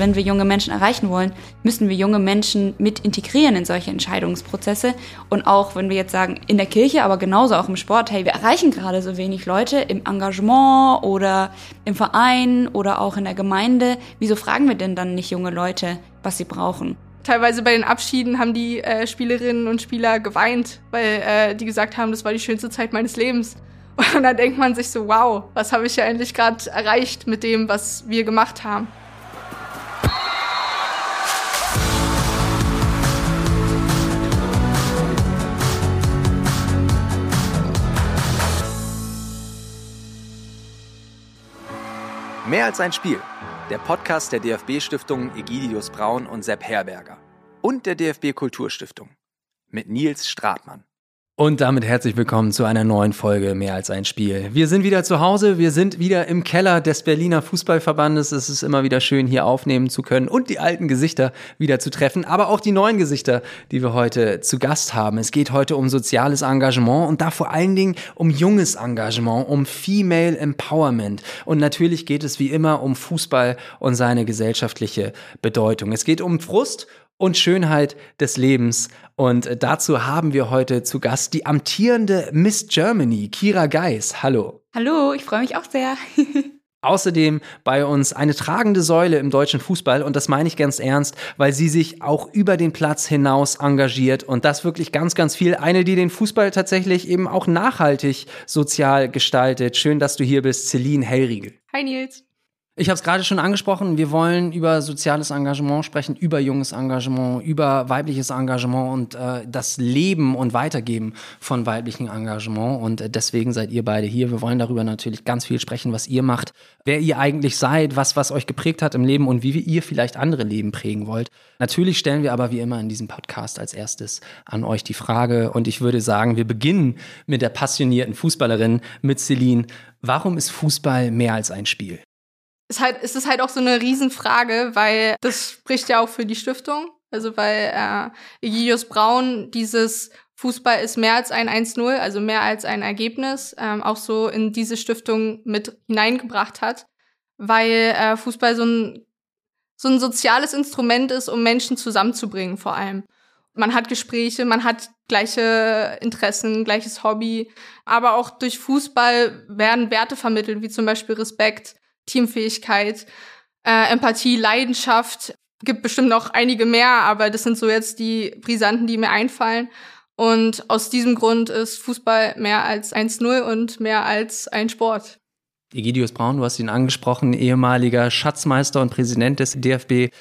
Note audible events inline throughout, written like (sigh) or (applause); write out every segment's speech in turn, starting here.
Wenn wir junge Menschen erreichen wollen, müssen wir junge Menschen mit integrieren in solche Entscheidungsprozesse. Und auch wenn wir jetzt sagen, in der Kirche, aber genauso auch im Sport, hey, wir erreichen gerade so wenig Leute im Engagement oder im Verein oder auch in der Gemeinde. Wieso fragen wir denn dann nicht junge Leute, was sie brauchen? Teilweise bei den Abschieden haben die äh, Spielerinnen und Spieler geweint, weil äh, die gesagt haben, das war die schönste Zeit meines Lebens. (laughs) Und dann denkt man sich so, wow, was habe ich ja endlich gerade erreicht mit dem, was wir gemacht haben. Mehr als ein Spiel. Der Podcast der DFB-Stiftungen Egidius Braun und Sepp Herberger. Und der DFB Kulturstiftung. Mit Nils Stratmann. Und damit herzlich willkommen zu einer neuen Folge Mehr als ein Spiel. Wir sind wieder zu Hause, wir sind wieder im Keller des Berliner Fußballverbandes. Es ist immer wieder schön, hier aufnehmen zu können und die alten Gesichter wieder zu treffen, aber auch die neuen Gesichter, die wir heute zu Gast haben. Es geht heute um soziales Engagement und da vor allen Dingen um junges Engagement, um Female Empowerment. Und natürlich geht es wie immer um Fußball und seine gesellschaftliche Bedeutung. Es geht um Frust und Schönheit des Lebens. Und dazu haben wir heute zu Gast die amtierende Miss Germany, Kira Geis. Hallo. Hallo, ich freue mich auch sehr. (laughs) Außerdem bei uns eine tragende Säule im deutschen Fußball und das meine ich ganz ernst, weil sie sich auch über den Platz hinaus engagiert und das wirklich ganz, ganz viel. Eine, die den Fußball tatsächlich eben auch nachhaltig sozial gestaltet. Schön, dass du hier bist, Celine Hellriegel. Hi Nils. Ich habe es gerade schon angesprochen, wir wollen über soziales Engagement sprechen, über junges Engagement, über weibliches Engagement und äh, das Leben und Weitergeben von weiblichem Engagement. Und äh, deswegen seid ihr beide hier. Wir wollen darüber natürlich ganz viel sprechen, was ihr macht, wer ihr eigentlich seid, was, was euch geprägt hat im Leben und wie ihr vielleicht andere Leben prägen wollt. Natürlich stellen wir aber wie immer in diesem Podcast als erstes an euch die Frage. Und ich würde sagen, wir beginnen mit der passionierten Fußballerin, mit Celine. Warum ist Fußball mehr als ein Spiel? Ist halt, ist es halt auch so eine Riesenfrage, weil das spricht ja auch für die Stiftung. Also weil äh, Egidius Braun dieses Fußball ist mehr als ein 1-0, also mehr als ein Ergebnis, ähm, auch so in diese Stiftung mit hineingebracht hat, weil äh, Fußball so ein, so ein soziales Instrument ist, um Menschen zusammenzubringen vor allem. Man hat Gespräche, man hat gleiche Interessen, gleiches Hobby, aber auch durch Fußball werden Werte vermittelt, wie zum Beispiel Respekt, Teamfähigkeit, äh, Empathie, Leidenschaft. Gibt bestimmt noch einige mehr, aber das sind so jetzt die Brisanten, die mir einfallen. Und aus diesem Grund ist Fußball mehr als 1-0 und mehr als ein Sport. Egidius Braun, du hast ihn angesprochen, ehemaliger Schatzmeister und Präsident des DFB,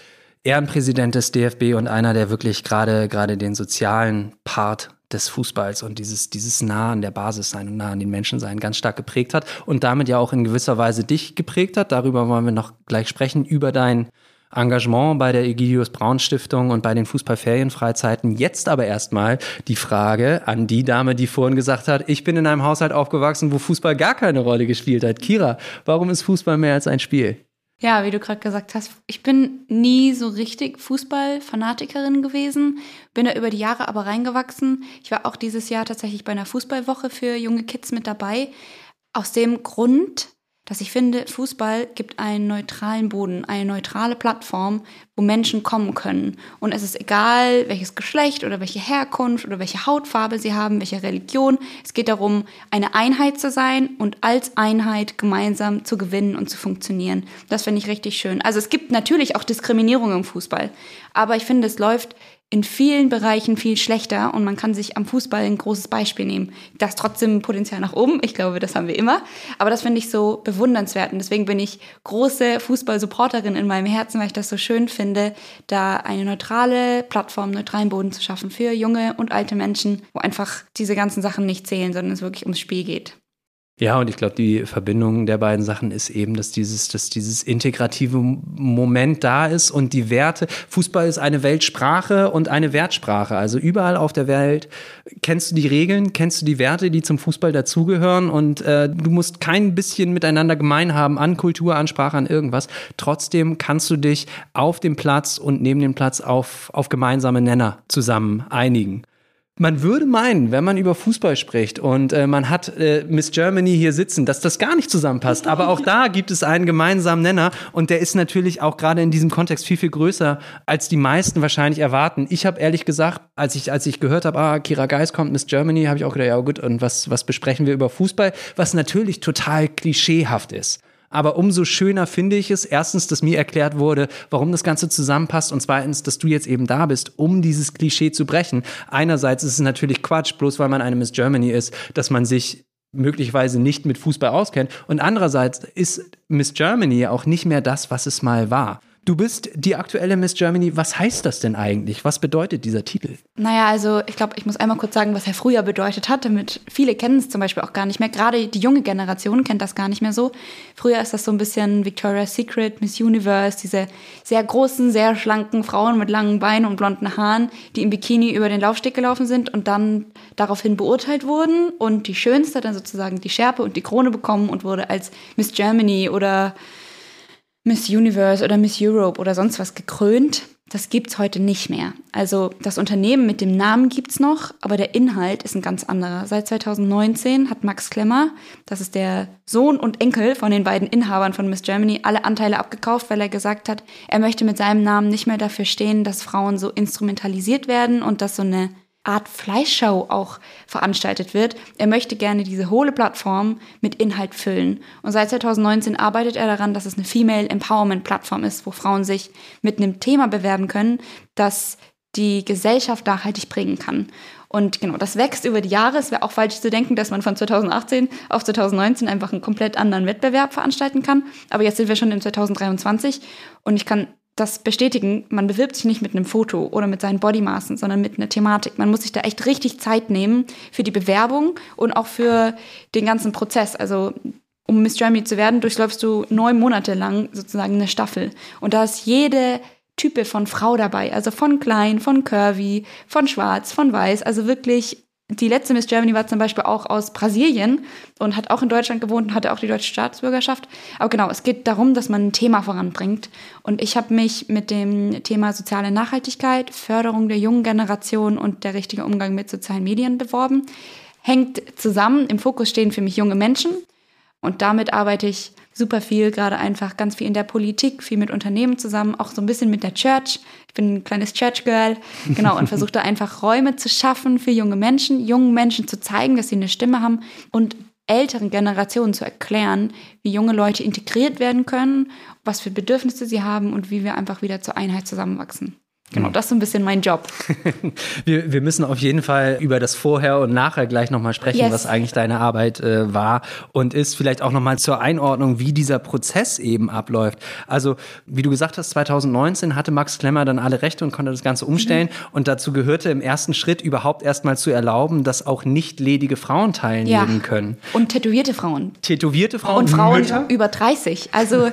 Ehrenpräsident des DFB und einer, der wirklich gerade gerade den sozialen Part des Fußballs und dieses, dieses nah an der Basis sein und nah an den Menschen sein ganz stark geprägt hat und damit ja auch in gewisser Weise dich geprägt hat. Darüber wollen wir noch gleich sprechen, über dein Engagement bei der Egidius Braun Stiftung und bei den Fußballferienfreizeiten. Jetzt aber erstmal die Frage an die Dame, die vorhin gesagt hat, ich bin in einem Haushalt aufgewachsen, wo Fußball gar keine Rolle gespielt hat. Kira, warum ist Fußball mehr als ein Spiel? Ja, wie du gerade gesagt hast, ich bin nie so richtig Fußballfanatikerin gewesen, bin da über die Jahre aber reingewachsen. Ich war auch dieses Jahr tatsächlich bei einer Fußballwoche für junge Kids mit dabei. Aus dem Grund, dass ich finde, Fußball gibt einen neutralen Boden, eine neutrale Plattform, wo Menschen kommen können. Und es ist egal, welches Geschlecht oder welche Herkunft oder welche Hautfarbe sie haben, welche Religion. Es geht darum, eine Einheit zu sein und als Einheit gemeinsam zu gewinnen und zu funktionieren. Das finde ich richtig schön. Also es gibt natürlich auch Diskriminierung im Fußball, aber ich finde, es läuft in vielen Bereichen viel schlechter und man kann sich am Fußball ein großes Beispiel nehmen. Das trotzdem Potenzial nach oben, ich glaube, das haben wir immer, aber das finde ich so bewundernswert und deswegen bin ich große Fußball-Supporterin in meinem Herzen, weil ich das so schön finde, da eine neutrale Plattform, neutralen Boden zu schaffen für junge und alte Menschen, wo einfach diese ganzen Sachen nicht zählen, sondern es wirklich ums Spiel geht. Ja, und ich glaube, die Verbindung der beiden Sachen ist eben, dass dieses, dass dieses integrative Moment da ist und die Werte. Fußball ist eine Weltsprache und eine Wertsprache. Also überall auf der Welt kennst du die Regeln, kennst du die Werte, die zum Fußball dazugehören und äh, du musst kein bisschen miteinander gemein haben an Kultur, an Sprache, an irgendwas. Trotzdem kannst du dich auf dem Platz und neben dem Platz auf, auf gemeinsame Nenner zusammen einigen. Man würde meinen, wenn man über Fußball spricht und äh, man hat äh, Miss Germany hier sitzen, dass das gar nicht zusammenpasst. Aber auch da gibt es einen gemeinsamen Nenner und der ist natürlich auch gerade in diesem Kontext viel, viel größer, als die meisten wahrscheinlich erwarten. Ich habe ehrlich gesagt, als ich, als ich gehört habe, ah, Kira Geis kommt, Miss Germany, habe ich auch gedacht, ja gut, und was, was besprechen wir über Fußball? Was natürlich total klischeehaft ist. Aber umso schöner finde ich es, erstens, dass mir erklärt wurde, warum das Ganze zusammenpasst und zweitens, dass du jetzt eben da bist, um dieses Klischee zu brechen. Einerseits ist es natürlich Quatsch, bloß weil man eine Miss Germany ist, dass man sich möglicherweise nicht mit Fußball auskennt. Und andererseits ist Miss Germany auch nicht mehr das, was es mal war. Du bist die aktuelle Miss Germany. Was heißt das denn eigentlich? Was bedeutet dieser Titel? Naja, also ich glaube, ich muss einmal kurz sagen, was er früher bedeutet hat, damit viele kennen es zum Beispiel auch gar nicht mehr. Gerade die junge Generation kennt das gar nicht mehr so. Früher ist das so ein bisschen Victoria's Secret, Miss Universe, diese sehr großen, sehr schlanken Frauen mit langen Beinen und blonden Haaren, die im Bikini über den Laufsteg gelaufen sind und dann daraufhin beurteilt wurden und die schönste dann sozusagen die Schärpe und die Krone bekommen und wurde als Miss Germany oder Miss Universe oder Miss Europe oder sonst was gekrönt. Das gibt's heute nicht mehr. Also das Unternehmen mit dem Namen gibt's noch, aber der Inhalt ist ein ganz anderer. Seit 2019 hat Max Klemmer, das ist der Sohn und Enkel von den beiden Inhabern von Miss Germany, alle Anteile abgekauft, weil er gesagt hat, er möchte mit seinem Namen nicht mehr dafür stehen, dass Frauen so instrumentalisiert werden und dass so eine Art Fleischshow auch veranstaltet wird. Er möchte gerne diese hohle Plattform mit Inhalt füllen. Und seit 2019 arbeitet er daran, dass es eine Female Empowerment Plattform ist, wo Frauen sich mit einem Thema bewerben können, das die Gesellschaft nachhaltig prägen kann. Und genau, das wächst über die Jahre. Es wäre auch falsch zu denken, dass man von 2018 auf 2019 einfach einen komplett anderen Wettbewerb veranstalten kann. Aber jetzt sind wir schon in 2023 und ich kann das bestätigen, man bewirbt sich nicht mit einem Foto oder mit seinen Bodymaßen, sondern mit einer Thematik. Man muss sich da echt richtig Zeit nehmen für die Bewerbung und auch für den ganzen Prozess. Also um Miss Germany zu werden, durchläufst du neun Monate lang sozusagen eine Staffel. Und da ist jede Type von Frau dabei. Also von klein, von curvy, von schwarz, von weiß. Also wirklich die letzte Miss Germany war zum Beispiel auch aus Brasilien und hat auch in Deutschland gewohnt und hatte auch die deutsche Staatsbürgerschaft. Aber genau, es geht darum, dass man ein Thema voranbringt. Und ich habe mich mit dem Thema soziale Nachhaltigkeit, Förderung der jungen Generation und der richtige Umgang mit sozialen Medien beworben. Hängt zusammen, im Fokus stehen für mich junge Menschen. Und damit arbeite ich super viel, gerade einfach ganz viel in der Politik, viel mit Unternehmen zusammen, auch so ein bisschen mit der Church. Ich bin ein kleines Church Girl, genau, und (laughs) versuche da einfach Räume zu schaffen für junge Menschen, jungen Menschen zu zeigen, dass sie eine Stimme haben und älteren Generationen zu erklären, wie junge Leute integriert werden können, was für Bedürfnisse sie haben und wie wir einfach wieder zur Einheit zusammenwachsen. Genau, das ist so ein bisschen mein Job. (laughs) wir, wir müssen auf jeden Fall über das Vorher und Nachher gleich nochmal sprechen, yes. was eigentlich deine Arbeit äh, war und ist vielleicht auch nochmal zur Einordnung, wie dieser Prozess eben abläuft. Also, wie du gesagt hast, 2019 hatte Max Klemmer dann alle Rechte und konnte das Ganze umstellen mhm. und dazu gehörte im ersten Schritt überhaupt erstmal zu erlauben, dass auch nicht ledige Frauen teilnehmen ja. können. Und tätowierte Frauen. Tätowierte Frauen. Und Frauen Mütter? über 30. Also,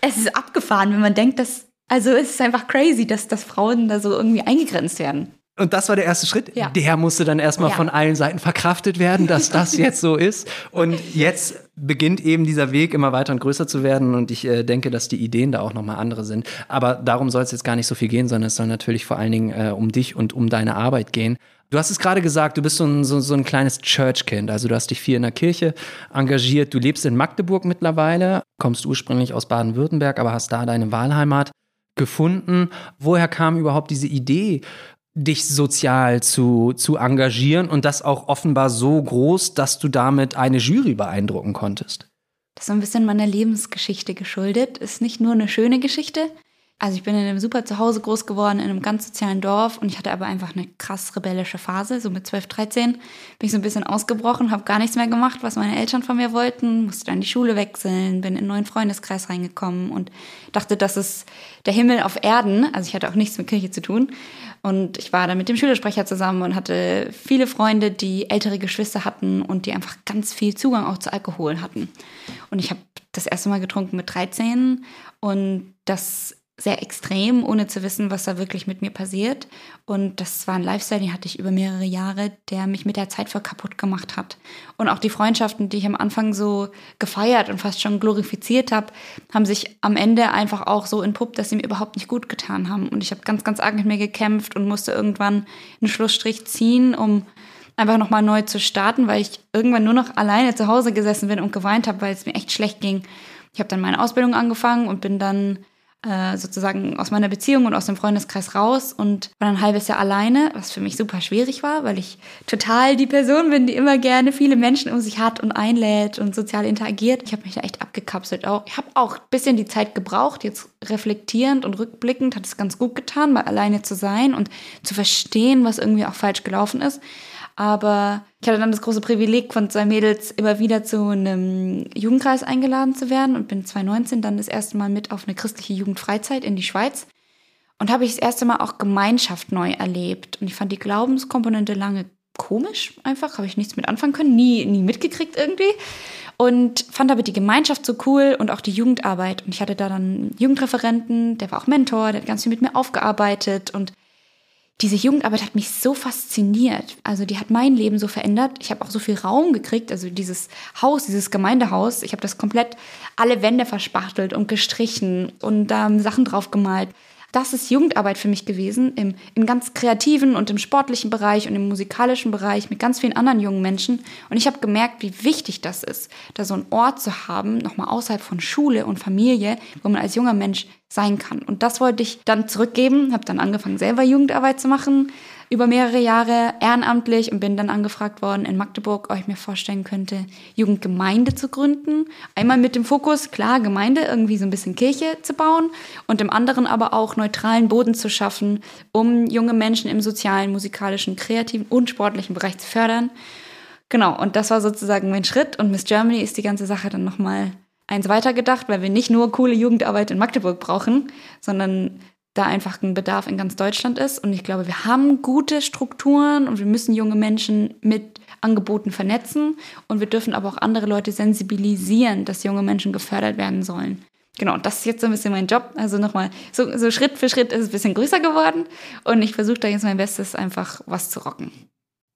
es ist abgefahren, wenn man denkt, dass also es ist einfach crazy, dass, dass Frauen da so irgendwie eingegrenzt werden. Und das war der erste Schritt. Ja. Der musste dann erstmal ja. von allen Seiten verkraftet werden, dass das jetzt so ist. Und jetzt beginnt eben dieser Weg immer weiter und größer zu werden. Und ich äh, denke, dass die Ideen da auch nochmal andere sind. Aber darum soll es jetzt gar nicht so viel gehen, sondern es soll natürlich vor allen Dingen äh, um dich und um deine Arbeit gehen. Du hast es gerade gesagt, du bist so ein, so, so ein kleines Church-Kind. Also du hast dich viel in der Kirche engagiert. Du lebst in Magdeburg mittlerweile, kommst ursprünglich aus Baden-Württemberg, aber hast da deine Wahlheimat gefunden? Woher kam überhaupt diese Idee, dich sozial zu, zu engagieren und das auch offenbar so groß, dass du damit eine Jury beeindrucken konntest? Das ist ein bisschen meiner Lebensgeschichte geschuldet. Ist nicht nur eine schöne Geschichte, also ich bin in einem super Zuhause groß geworden, in einem ganz sozialen Dorf und ich hatte aber einfach eine krass rebellische Phase. So mit 12, 13 bin ich so ein bisschen ausgebrochen, habe gar nichts mehr gemacht, was meine Eltern von mir wollten, musste dann die Schule wechseln, bin in einen neuen Freundeskreis reingekommen und dachte, das ist der Himmel auf Erden. Also ich hatte auch nichts mit Kirche zu tun. Und ich war dann mit dem Schülersprecher zusammen und hatte viele Freunde, die ältere Geschwister hatten und die einfach ganz viel Zugang auch zu Alkohol hatten. Und ich habe das erste Mal getrunken mit 13 und das sehr extrem, ohne zu wissen, was da wirklich mit mir passiert. Und das war ein Lifestyle, den hatte ich über mehrere Jahre, der mich mit der Zeit voll kaputt gemacht hat. Und auch die Freundschaften, die ich am Anfang so gefeiert und fast schon glorifiziert habe, haben sich am Ende einfach auch so entpuppt, dass sie mir überhaupt nicht gut getan haben. Und ich habe ganz, ganz arg mit mir gekämpft und musste irgendwann einen Schlussstrich ziehen, um einfach nochmal neu zu starten, weil ich irgendwann nur noch alleine zu Hause gesessen bin und geweint habe, weil es mir echt schlecht ging. Ich habe dann meine Ausbildung angefangen und bin dann äh, sozusagen aus meiner Beziehung und aus dem Freundeskreis raus und war dann ein halbes Jahr alleine, was für mich super schwierig war, weil ich total die Person bin, die immer gerne viele Menschen um sich hat und einlädt und sozial interagiert. Ich habe mich da echt abgekapselt auch. Ich habe auch ein bisschen die Zeit gebraucht, jetzt reflektierend und rückblickend hat es ganz gut getan, mal alleine zu sein und zu verstehen, was irgendwie auch falsch gelaufen ist. Aber ich hatte dann das große Privileg, von zwei Mädels immer wieder zu einem Jugendkreis eingeladen zu werden und bin 2019 dann das erste Mal mit auf eine christliche Jugendfreizeit in die Schweiz. Und habe ich das erste Mal auch Gemeinschaft neu erlebt. Und ich fand die Glaubenskomponente lange komisch einfach, habe ich nichts mit anfangen können, nie, nie mitgekriegt irgendwie. Und fand aber die Gemeinschaft so cool und auch die Jugendarbeit. Und ich hatte da dann einen Jugendreferenten, der war auch Mentor, der hat ganz viel mit mir aufgearbeitet und diese Jugendarbeit hat mich so fasziniert. Also die hat mein Leben so verändert. Ich habe auch so viel Raum gekriegt. Also dieses Haus, dieses Gemeindehaus, ich habe das komplett alle Wände verspachtelt und gestrichen und ähm, Sachen drauf gemalt das ist Jugendarbeit für mich gewesen, im, im ganz kreativen und im sportlichen Bereich und im musikalischen Bereich mit ganz vielen anderen jungen Menschen. Und ich habe gemerkt, wie wichtig das ist, da so einen Ort zu haben, nochmal außerhalb von Schule und Familie, wo man als junger Mensch sein kann. Und das wollte ich dann zurückgeben, habe dann angefangen, selber Jugendarbeit zu machen, über mehrere Jahre ehrenamtlich und bin dann angefragt worden in Magdeburg, ob ich mir vorstellen könnte, Jugendgemeinde zu gründen. Einmal mit dem Fokus, klar, Gemeinde, irgendwie so ein bisschen Kirche zu bauen und im anderen aber auch neutralen Boden zu schaffen, um junge Menschen im sozialen, musikalischen, kreativen und sportlichen Bereich zu fördern. Genau, und das war sozusagen mein Schritt und Miss Germany ist die ganze Sache dann nochmal eins weitergedacht, weil wir nicht nur coole Jugendarbeit in Magdeburg brauchen, sondern da einfach ein Bedarf in ganz Deutschland ist. Und ich glaube, wir haben gute Strukturen und wir müssen junge Menschen mit Angeboten vernetzen. Und wir dürfen aber auch andere Leute sensibilisieren, dass junge Menschen gefördert werden sollen. Genau, das ist jetzt so ein bisschen mein Job. Also nochmal, so, so Schritt für Schritt ist es ein bisschen größer geworden. Und ich versuche da jetzt mein Bestes, einfach was zu rocken.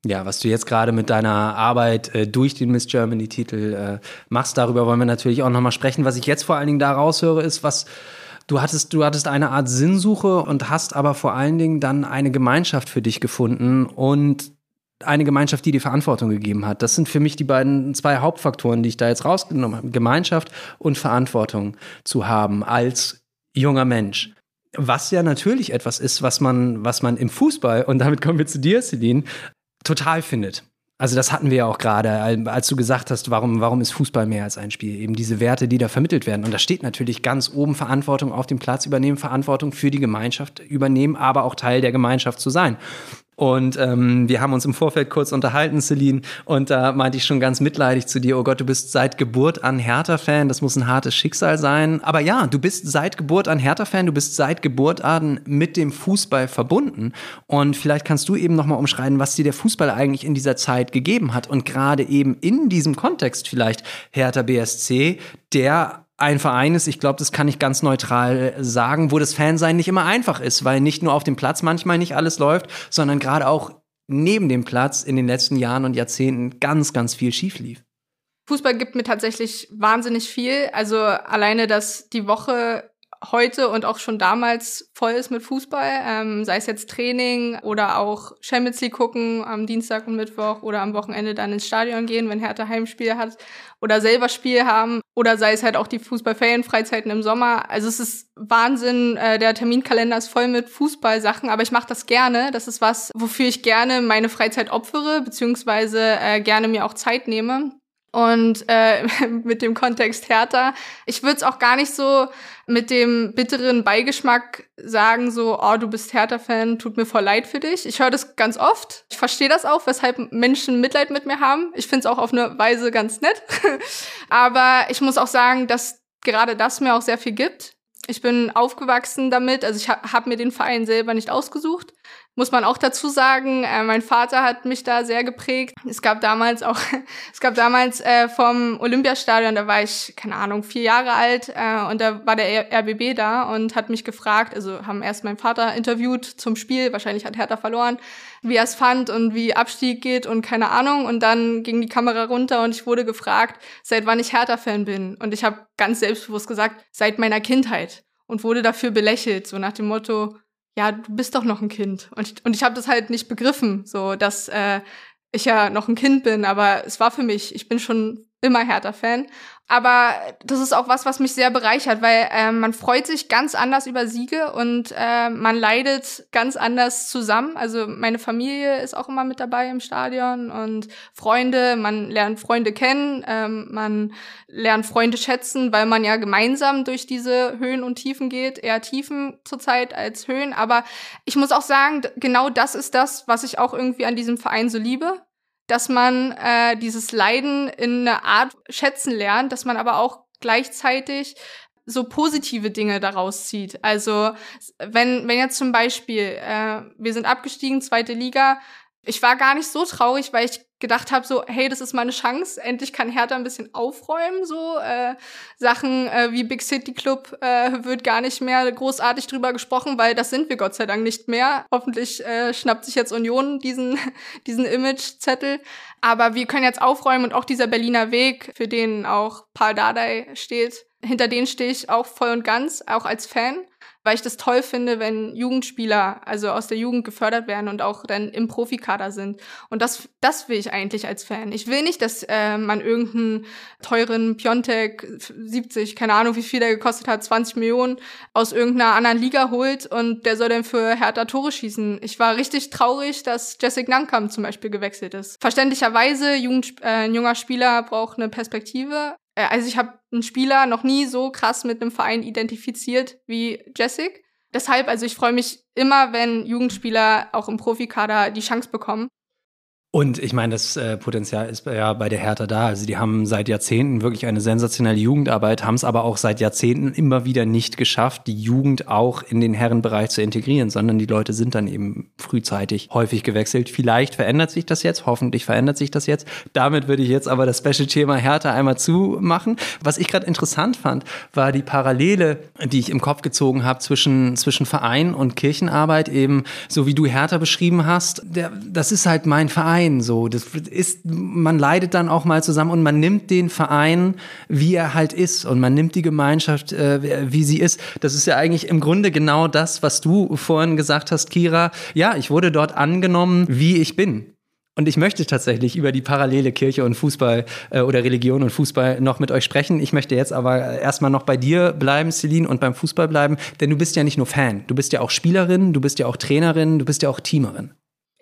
Ja, was du jetzt gerade mit deiner Arbeit äh, durch den Miss Germany-Titel äh, machst, darüber wollen wir natürlich auch nochmal sprechen. Was ich jetzt vor allen Dingen da raushöre, ist, was Du hattest, du hattest eine Art Sinnsuche und hast aber vor allen Dingen dann eine Gemeinschaft für dich gefunden und eine Gemeinschaft, die dir Verantwortung gegeben hat. Das sind für mich die beiden zwei Hauptfaktoren, die ich da jetzt rausgenommen habe. Gemeinschaft und Verantwortung zu haben als junger Mensch. Was ja natürlich etwas ist, was man, was man im Fußball, und damit kommen wir zu dir, Celine, total findet. Also das hatten wir ja auch gerade, als du gesagt hast, warum, warum ist Fußball mehr als ein Spiel? Eben diese Werte, die da vermittelt werden. Und da steht natürlich ganz oben Verantwortung auf dem Platz übernehmen, Verantwortung für die Gemeinschaft übernehmen, aber auch Teil der Gemeinschaft zu sein. Und ähm, wir haben uns im Vorfeld kurz unterhalten, Celine, und da meinte ich schon ganz mitleidig zu dir, oh Gott, du bist seit Geburt an Hertha-Fan, das muss ein hartes Schicksal sein. Aber ja, du bist seit Geburt an Hertha-Fan, du bist seit Geburt an mit dem Fußball verbunden. Und vielleicht kannst du eben nochmal umschreiben, was dir der Fußball eigentlich in dieser Zeit gegeben hat. Und gerade eben in diesem Kontext vielleicht Hertha BSC, der ein Verein ist, ich glaube, das kann ich ganz neutral sagen, wo das Fansein nicht immer einfach ist, weil nicht nur auf dem Platz manchmal nicht alles läuft, sondern gerade auch neben dem Platz in den letzten Jahren und Jahrzehnten ganz, ganz viel schief lief. Fußball gibt mir tatsächlich wahnsinnig viel. Also alleine, dass die Woche heute und auch schon damals voll ist mit Fußball, ähm, sei es jetzt Training oder auch Champions League gucken am Dienstag und Mittwoch oder am Wochenende dann ins Stadion gehen, wenn Hertha Heimspiel hat oder selber Spiel haben oder sei es halt auch die Fußballferienfreizeiten im Sommer. Also es ist Wahnsinn, äh, der Terminkalender ist voll mit Fußballsachen, aber ich mache das gerne. Das ist was, wofür ich gerne meine Freizeit opfere, beziehungsweise äh, gerne mir auch Zeit nehme und äh, (laughs) mit dem Kontext härter. Ich würde es auch gar nicht so mit dem bitteren Beigeschmack sagen, so, oh, du bist Hertha-Fan, tut mir voll leid für dich. Ich höre das ganz oft. Ich verstehe das auch, weshalb Menschen Mitleid mit mir haben. Ich finde es auch auf eine Weise ganz nett. (laughs) Aber ich muss auch sagen, dass gerade das mir auch sehr viel gibt. Ich bin aufgewachsen damit, also ich habe hab mir den Verein selber nicht ausgesucht. Muss man auch dazu sagen, äh, mein Vater hat mich da sehr geprägt. Es gab damals auch, (laughs) es gab damals äh, vom Olympiastadion, da war ich, keine Ahnung, vier Jahre alt äh, und da war der RBB da und hat mich gefragt, also haben erst meinen Vater interviewt zum Spiel, wahrscheinlich hat Hertha verloren, wie er es fand und wie Abstieg geht und keine Ahnung. Und dann ging die Kamera runter und ich wurde gefragt, seit wann ich Hertha-Fan bin. Und ich habe ganz selbstbewusst gesagt, seit meiner Kindheit und wurde dafür belächelt, so nach dem Motto, ja, du bist doch noch ein Kind. Und ich, und ich habe das halt nicht begriffen, so dass äh, ich ja noch ein Kind bin, aber es war für mich, ich bin schon immer Hertha-Fan. Aber das ist auch was, was mich sehr bereichert, weil äh, man freut sich ganz anders über Siege und äh, man leidet ganz anders zusammen. Also meine Familie ist auch immer mit dabei im Stadion und Freunde, man lernt Freunde kennen, ähm, man lernt Freunde schätzen, weil man ja gemeinsam durch diese Höhen und Tiefen geht, eher Tiefen zurzeit als Höhen. Aber ich muss auch sagen, genau das ist das, was ich auch irgendwie an diesem Verein so liebe dass man äh, dieses Leiden in einer Art schätzen lernt, dass man aber auch gleichzeitig so positive Dinge daraus zieht. Also wenn, wenn jetzt zum Beispiel, äh, wir sind abgestiegen, zweite Liga, ich war gar nicht so traurig, weil ich gedacht habe, so, hey, das ist meine Chance, endlich kann Hertha ein bisschen aufräumen, so äh, Sachen äh, wie Big City Club äh, wird gar nicht mehr großartig drüber gesprochen, weil das sind wir Gott sei Dank nicht mehr. Hoffentlich äh, schnappt sich jetzt Union diesen (laughs) diesen Image-Zettel, aber wir können jetzt aufräumen und auch dieser Berliner Weg, für den auch Paul Dardai steht, hinter den stehe ich auch voll und ganz, auch als Fan weil ich das toll finde, wenn Jugendspieler, also aus der Jugend gefördert werden und auch dann im Profikader sind. Und das, das will ich eigentlich als Fan. Ich will nicht, dass äh, man irgendeinen teuren Piontek 70, keine Ahnung, wie viel der gekostet hat, 20 Millionen aus irgendeiner anderen Liga holt und der soll dann für Hertha Tore schießen. Ich war richtig traurig, dass Jessic Nankam zum Beispiel gewechselt ist. Verständlicherweise, Jugend, äh, ein junger Spieler braucht eine Perspektive, also ich habe einen Spieler noch nie so krass mit einem Verein identifiziert wie Jessic. Deshalb, also ich freue mich immer, wenn Jugendspieler auch im Profikader die Chance bekommen. Und ich meine, das äh, Potenzial ist ja bei der Hertha da. Also die haben seit Jahrzehnten wirklich eine sensationelle Jugendarbeit, haben es aber auch seit Jahrzehnten immer wieder nicht geschafft, die Jugend auch in den Herrenbereich zu integrieren, sondern die Leute sind dann eben frühzeitig häufig gewechselt. Vielleicht verändert sich das jetzt, hoffentlich verändert sich das jetzt. Damit würde ich jetzt aber das Special-Thema Hertha einmal zumachen. Was ich gerade interessant fand, war die Parallele, die ich im Kopf gezogen habe zwischen, zwischen Verein und Kirchenarbeit, eben so wie du Hertha beschrieben hast. Der, das ist halt mein Verein Verein so. Das ist, man leidet dann auch mal zusammen und man nimmt den Verein, wie er halt ist und man nimmt die Gemeinschaft, äh, wie sie ist. Das ist ja eigentlich im Grunde genau das, was du vorhin gesagt hast, Kira. Ja, ich wurde dort angenommen, wie ich bin. Und ich möchte tatsächlich über die parallele Kirche und Fußball äh, oder Religion und Fußball noch mit euch sprechen. Ich möchte jetzt aber erstmal noch bei dir bleiben, Celine, und beim Fußball bleiben, denn du bist ja nicht nur Fan, du bist ja auch Spielerin, du bist ja auch Trainerin, du bist ja auch Teamerin.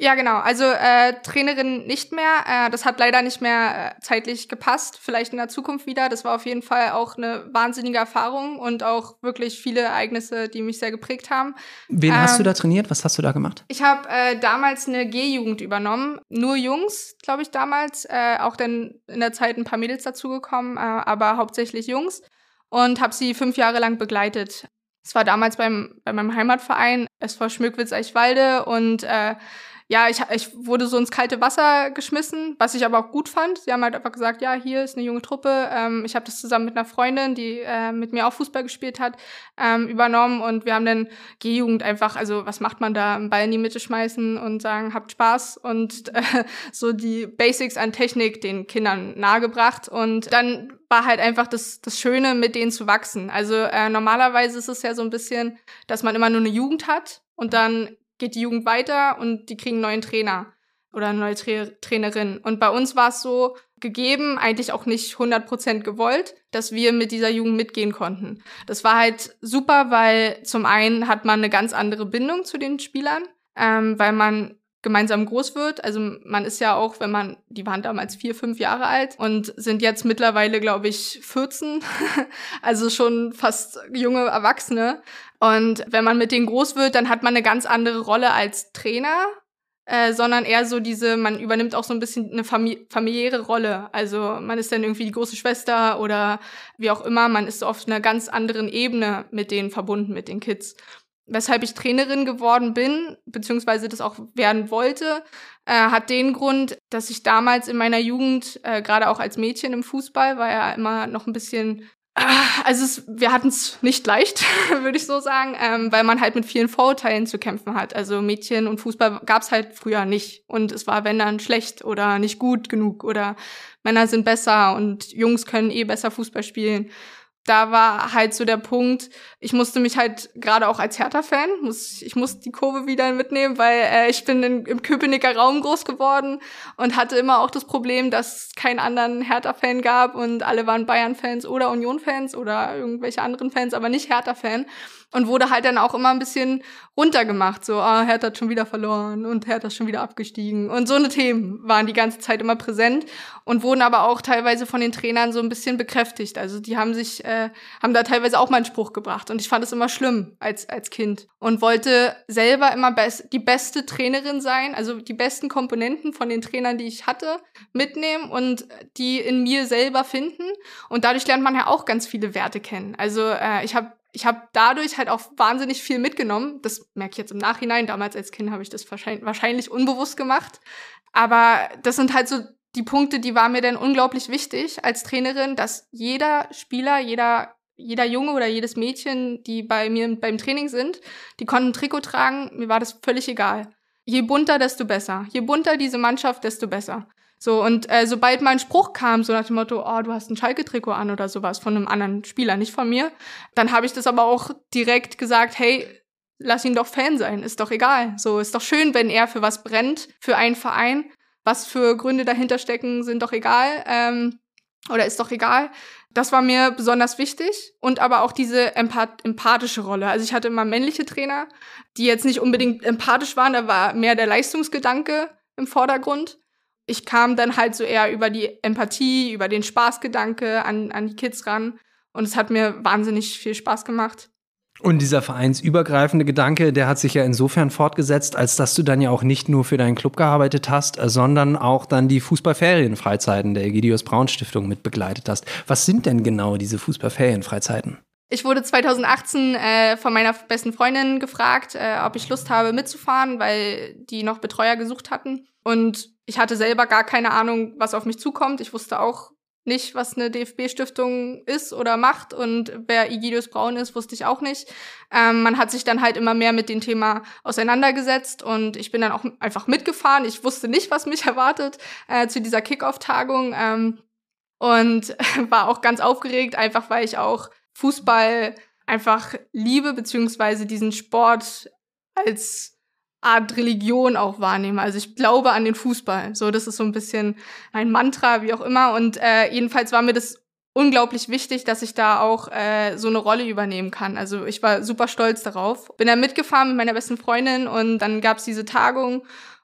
Ja, genau. Also äh, Trainerin nicht mehr. Äh, das hat leider nicht mehr äh, zeitlich gepasst. Vielleicht in der Zukunft wieder. Das war auf jeden Fall auch eine wahnsinnige Erfahrung und auch wirklich viele Ereignisse, die mich sehr geprägt haben. Wen ähm, hast du ähm, da trainiert? Was hast du da gemacht? Ich habe äh, damals eine G-Jugend übernommen. Nur Jungs, glaube ich, damals. Äh, auch dann in der Zeit ein paar Mädels dazugekommen, äh, aber hauptsächlich Jungs. Und habe sie fünf Jahre lang begleitet. Es war damals beim, bei meinem Heimatverein SV Schmückwitz-Eichwalde und äh, ja, ich, ich wurde so ins kalte Wasser geschmissen, was ich aber auch gut fand. Sie haben halt einfach gesagt, ja, hier ist eine junge Truppe. Ähm, ich habe das zusammen mit einer Freundin, die äh, mit mir auch Fußball gespielt hat, ähm, übernommen und wir haben dann G-Jugend einfach, also was macht man da? Einen Ball in die Mitte schmeißen und sagen, habt Spaß und (laughs) äh, so die Basics an Technik den Kindern nahegebracht und dann war halt einfach das, das Schöne, mit denen zu wachsen. Also äh, normalerweise ist es ja so ein bisschen, dass man immer nur eine Jugend hat und dann geht die Jugend weiter und die kriegen einen neuen Trainer oder eine neue Tra Trainerin. Und bei uns war es so gegeben, eigentlich auch nicht 100% gewollt, dass wir mit dieser Jugend mitgehen konnten. Das war halt super, weil zum einen hat man eine ganz andere Bindung zu den Spielern, ähm, weil man gemeinsam groß wird. Also man ist ja auch, wenn man, die waren damals vier, fünf Jahre alt und sind jetzt mittlerweile, glaube ich, 14. (laughs) also schon fast junge Erwachsene. Und wenn man mit denen groß wird, dann hat man eine ganz andere Rolle als Trainer, äh, sondern eher so diese, man übernimmt auch so ein bisschen eine famili familiäre Rolle. Also man ist dann irgendwie die große Schwester oder wie auch immer, man ist auf einer ganz anderen Ebene mit denen verbunden, mit den Kids. Weshalb ich Trainerin geworden bin, beziehungsweise das auch werden wollte, äh, hat den Grund, dass ich damals in meiner Jugend, äh, gerade auch als Mädchen im Fußball, war ja immer noch ein bisschen Ah, also es, wir hatten es nicht leicht, (laughs) würde ich so sagen, ähm, weil man halt mit vielen Vorurteilen zu kämpfen hat. Also Mädchen und Fußball gab es halt früher nicht. Und es war, wenn dann, schlecht oder nicht gut genug oder Männer sind besser und Jungs können eh besser Fußball spielen da war halt so der Punkt, ich musste mich halt gerade auch als Hertha-Fan, muss, ich muss die Kurve wieder mitnehmen, weil äh, ich bin in, im Köpenicker Raum groß geworden und hatte immer auch das Problem, dass es keinen anderen Hertha-Fan gab und alle waren Bayern-Fans oder Union-Fans oder irgendwelche anderen Fans, aber nicht Hertha-Fan und wurde halt dann auch immer ein bisschen runtergemacht. So, ah, Hertha hat schon wieder verloren und Hertha ist schon wieder abgestiegen. Und so eine Themen waren die ganze Zeit immer präsent und wurden aber auch teilweise von den Trainern so ein bisschen bekräftigt. Also die haben sich, äh, haben da teilweise auch mal einen Spruch gebracht und ich fand es immer schlimm als, als Kind und wollte selber immer best, die beste Trainerin sein, also die besten Komponenten von den Trainern, die ich hatte, mitnehmen und die in mir selber finden. Und dadurch lernt man ja auch ganz viele Werte kennen. Also äh, ich habe ich habe dadurch halt auch wahnsinnig viel mitgenommen. Das merke ich jetzt im Nachhinein. Damals als Kind habe ich das wahrscheinlich, wahrscheinlich unbewusst gemacht. Aber das sind halt so die Punkte, die waren mir dann unglaublich wichtig als Trainerin, dass jeder Spieler, jeder jeder Junge oder jedes Mädchen, die bei mir beim Training sind, die konnten Trikot tragen, mir war das völlig egal. Je bunter, desto besser. Je bunter diese Mannschaft, desto besser. So, und äh, sobald mal ein Spruch kam, so nach dem Motto, oh, du hast ein Schalke-Trikot an oder sowas von einem anderen Spieler, nicht von mir, dann habe ich das aber auch direkt gesagt, hey, lass ihn doch Fan sein, ist doch egal. So, ist doch schön, wenn er für was brennt, für einen Verein. Was für Gründe dahinter stecken, sind doch egal. Ähm, oder ist doch egal. Das war mir besonders wichtig und aber auch diese empath empathische Rolle. Also ich hatte immer männliche Trainer, die jetzt nicht unbedingt empathisch waren, da war mehr der Leistungsgedanke im Vordergrund ich kam dann halt so eher über die Empathie, über den Spaßgedanke an, an die Kids ran. Und es hat mir wahnsinnig viel Spaß gemacht. Und dieser vereinsübergreifende Gedanke, der hat sich ja insofern fortgesetzt, als dass du dann ja auch nicht nur für deinen Club gearbeitet hast, sondern auch dann die Fußballferienfreizeiten der Egidius Braun Stiftung mit begleitet hast. Was sind denn genau diese Fußballferienfreizeiten? Ich wurde 2018 äh, von meiner besten Freundin gefragt, äh, ob ich Lust habe mitzufahren, weil die noch Betreuer gesucht hatten. Und ich hatte selber gar keine Ahnung, was auf mich zukommt. Ich wusste auch nicht, was eine DFB-Stiftung ist oder macht und wer Igidius Braun ist, wusste ich auch nicht. Ähm, man hat sich dann halt immer mehr mit dem Thema auseinandergesetzt und ich bin dann auch einfach mitgefahren. Ich wusste nicht, was mich (laughs) erwartet äh, zu dieser Kickoff-Tagung ähm, und (laughs) war auch ganz aufgeregt, einfach weil ich auch Fußball einfach liebe, beziehungsweise diesen Sport als Art Religion auch wahrnehme. Also ich glaube an den Fußball. So, das ist so ein bisschen ein Mantra, wie auch immer. Und äh, jedenfalls war mir das unglaublich wichtig, dass ich da auch äh, so eine Rolle übernehmen kann. Also ich war super stolz darauf. Bin da mitgefahren mit meiner besten Freundin und dann gab's diese Tagung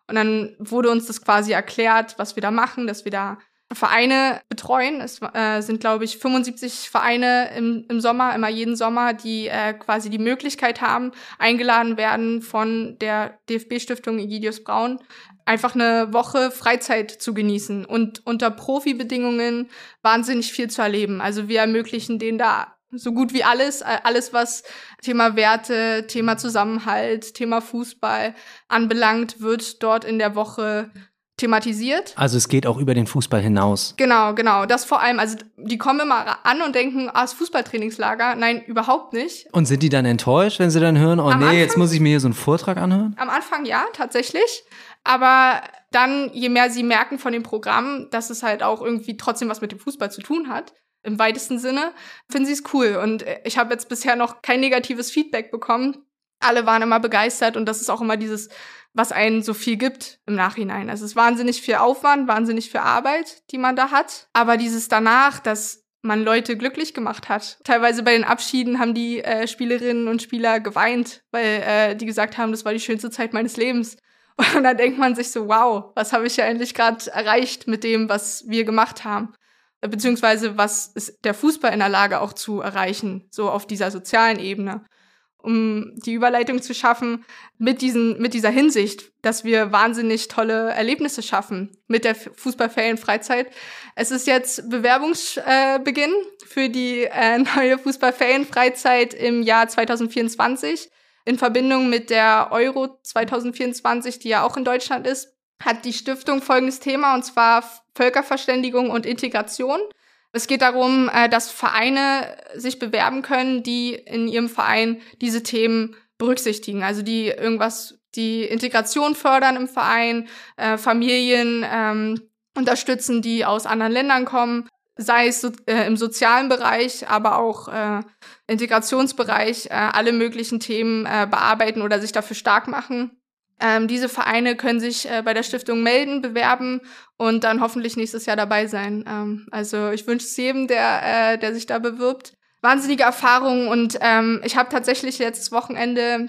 und dann wurde uns das quasi erklärt, was wir da machen, dass wir da Vereine betreuen. Es äh, sind, glaube ich, 75 Vereine im, im Sommer, immer jeden Sommer, die äh, quasi die Möglichkeit haben, eingeladen werden von der DFB-Stiftung Egidius Braun, einfach eine Woche Freizeit zu genießen und unter Profibedingungen wahnsinnig viel zu erleben. Also wir ermöglichen denen da so gut wie alles, alles was Thema Werte, Thema Zusammenhalt, Thema Fußball anbelangt, wird dort in der Woche thematisiert. Also es geht auch über den Fußball hinaus. Genau, genau. Das vor allem, also die kommen immer an und denken, ah, das Fußballtrainingslager. Nein, überhaupt nicht. Und sind die dann enttäuscht, wenn sie dann hören, oh Am nee, Anfang, jetzt muss ich mir hier so einen Vortrag anhören? Am Anfang ja, tatsächlich. Aber dann, je mehr sie merken von dem Programm, dass es halt auch irgendwie trotzdem was mit dem Fußball zu tun hat, im weitesten Sinne, finden sie es cool. Und ich habe jetzt bisher noch kein negatives Feedback bekommen. Alle waren immer begeistert und das ist auch immer dieses was einen so viel gibt im Nachhinein. Also es ist wahnsinnig viel Aufwand, wahnsinnig viel Arbeit, die man da hat. Aber dieses danach, dass man Leute glücklich gemacht hat. Teilweise bei den Abschieden haben die äh, Spielerinnen und Spieler geweint, weil äh, die gesagt haben, das war die schönste Zeit meines Lebens. (laughs) Und dann denkt man sich so, wow, was habe ich ja endlich gerade erreicht mit dem, was wir gemacht haben. Beziehungsweise was ist der Fußball in der Lage auch zu erreichen, so auf dieser sozialen Ebene um die Überleitung zu schaffen, mit, diesen, mit dieser Hinsicht, dass wir wahnsinnig tolle Erlebnisse schaffen mit der Fußballferienfreizeit. Es ist jetzt Bewerbungsbeginn äh, für die äh, neue Fußballferienfreizeit im Jahr 2024. in Verbindung mit der Euro 2024, die ja auch in Deutschland ist, hat die Stiftung folgendes Thema, und zwar Völkerverständigung und Integration. Es geht darum, äh, dass Vereine sich bewerben können, die in ihrem Verein diese Themen berücksichtigen. Also die irgendwas, die Integration fördern im Verein, äh, Familien ähm, unterstützen, die aus anderen Ländern kommen, sei es so, äh, im sozialen Bereich, aber auch äh, Integrationsbereich, äh, alle möglichen Themen äh, bearbeiten oder sich dafür stark machen. Ähm, diese Vereine können sich äh, bei der Stiftung melden, bewerben und dann hoffentlich nächstes Jahr dabei sein. Ähm, also ich wünsche es jedem, der, äh, der sich da bewirbt. Wahnsinnige Erfahrungen und ähm, ich habe tatsächlich letztes Wochenende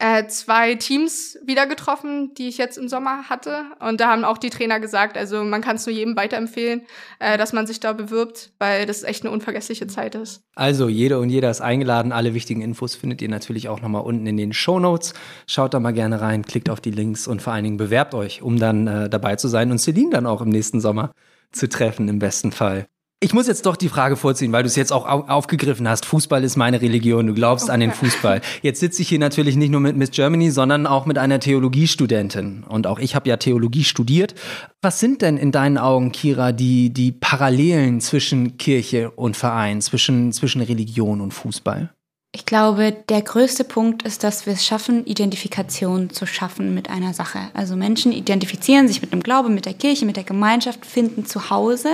äh, zwei Teams wieder getroffen, die ich jetzt im Sommer hatte. Und da haben auch die Trainer gesagt, also man kann es nur jedem weiterempfehlen, äh, dass man sich da bewirbt, weil das echt eine unvergessliche Zeit ist. Also jede und jeder ist eingeladen. Alle wichtigen Infos findet ihr natürlich auch nochmal unten in den Show Notes. Schaut da mal gerne rein, klickt auf die Links und vor allen Dingen bewerbt euch, um dann äh, dabei zu sein und Celine dann auch im nächsten Sommer zu treffen, im besten Fall. Ich muss jetzt doch die Frage vorziehen, weil du es jetzt auch aufgegriffen hast. Fußball ist meine Religion. Du glaubst okay. an den Fußball. Jetzt sitze ich hier natürlich nicht nur mit Miss Germany, sondern auch mit einer Theologiestudentin. Und auch ich habe ja Theologie studiert. Was sind denn in deinen Augen, Kira, die, die Parallelen zwischen Kirche und Verein, zwischen, zwischen Religion und Fußball? Ich glaube, der größte Punkt ist, dass wir es schaffen, Identifikation zu schaffen mit einer Sache. Also Menschen identifizieren sich mit dem Glauben, mit der Kirche, mit der Gemeinschaft, finden zu Hause,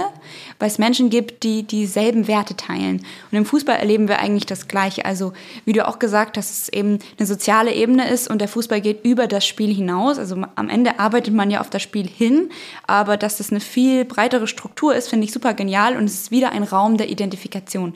weil es Menschen gibt, die dieselben Werte teilen. Und im Fußball erleben wir eigentlich das Gleiche. Also wie du auch gesagt hast, es eben eine soziale Ebene ist und der Fußball geht über das Spiel hinaus. Also am Ende arbeitet man ja auf das Spiel hin, aber dass es eine viel breitere Struktur ist, finde ich super genial und es ist wieder ein Raum der Identifikation.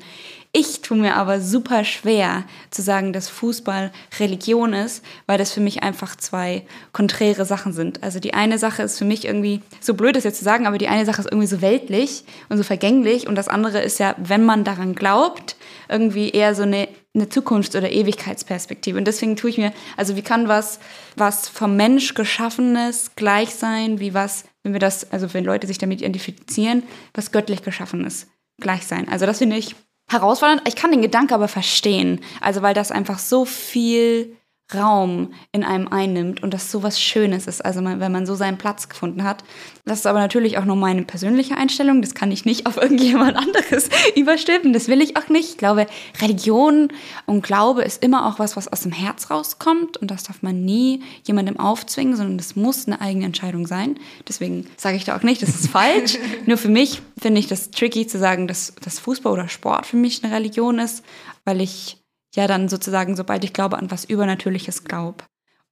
Ich tue mir aber super schwer zu sagen, dass Fußball Religion ist, weil das für mich einfach zwei konträre Sachen sind. Also die eine Sache ist für mich irgendwie, so blöd ist jetzt zu sagen, aber die eine Sache ist irgendwie so weltlich und so vergänglich und das andere ist ja, wenn man daran glaubt, irgendwie eher so eine, eine Zukunfts- oder Ewigkeitsperspektive. Und deswegen tue ich mir, also wie kann was, was vom Mensch geschaffenes gleich sein, wie was, wenn wir das, also wenn Leute sich damit identifizieren, was göttlich geschaffenes gleich sein. Also das finde ich herausfordernd. Ich kann den Gedanke aber verstehen. Also weil das einfach so viel Raum in einem einnimmt und das so was Schönes ist, also wenn man so seinen Platz gefunden hat. Das ist aber natürlich auch nur meine persönliche Einstellung, das kann ich nicht auf (laughs) irgendjemand anderes (laughs) überstülpen, das will ich auch nicht. Ich glaube, Religion und Glaube ist immer auch was, was aus dem Herz rauskommt und das darf man nie jemandem aufzwingen, sondern das muss eine eigene Entscheidung sein. Deswegen sage ich da auch nicht, das ist (laughs) falsch. nur für mich finde ich das tricky zu sagen, dass, dass Fußball oder Sport für mich eine Religion ist, weil ich ja dann sozusagen, sobald ich glaube an was Übernatürliches glaube.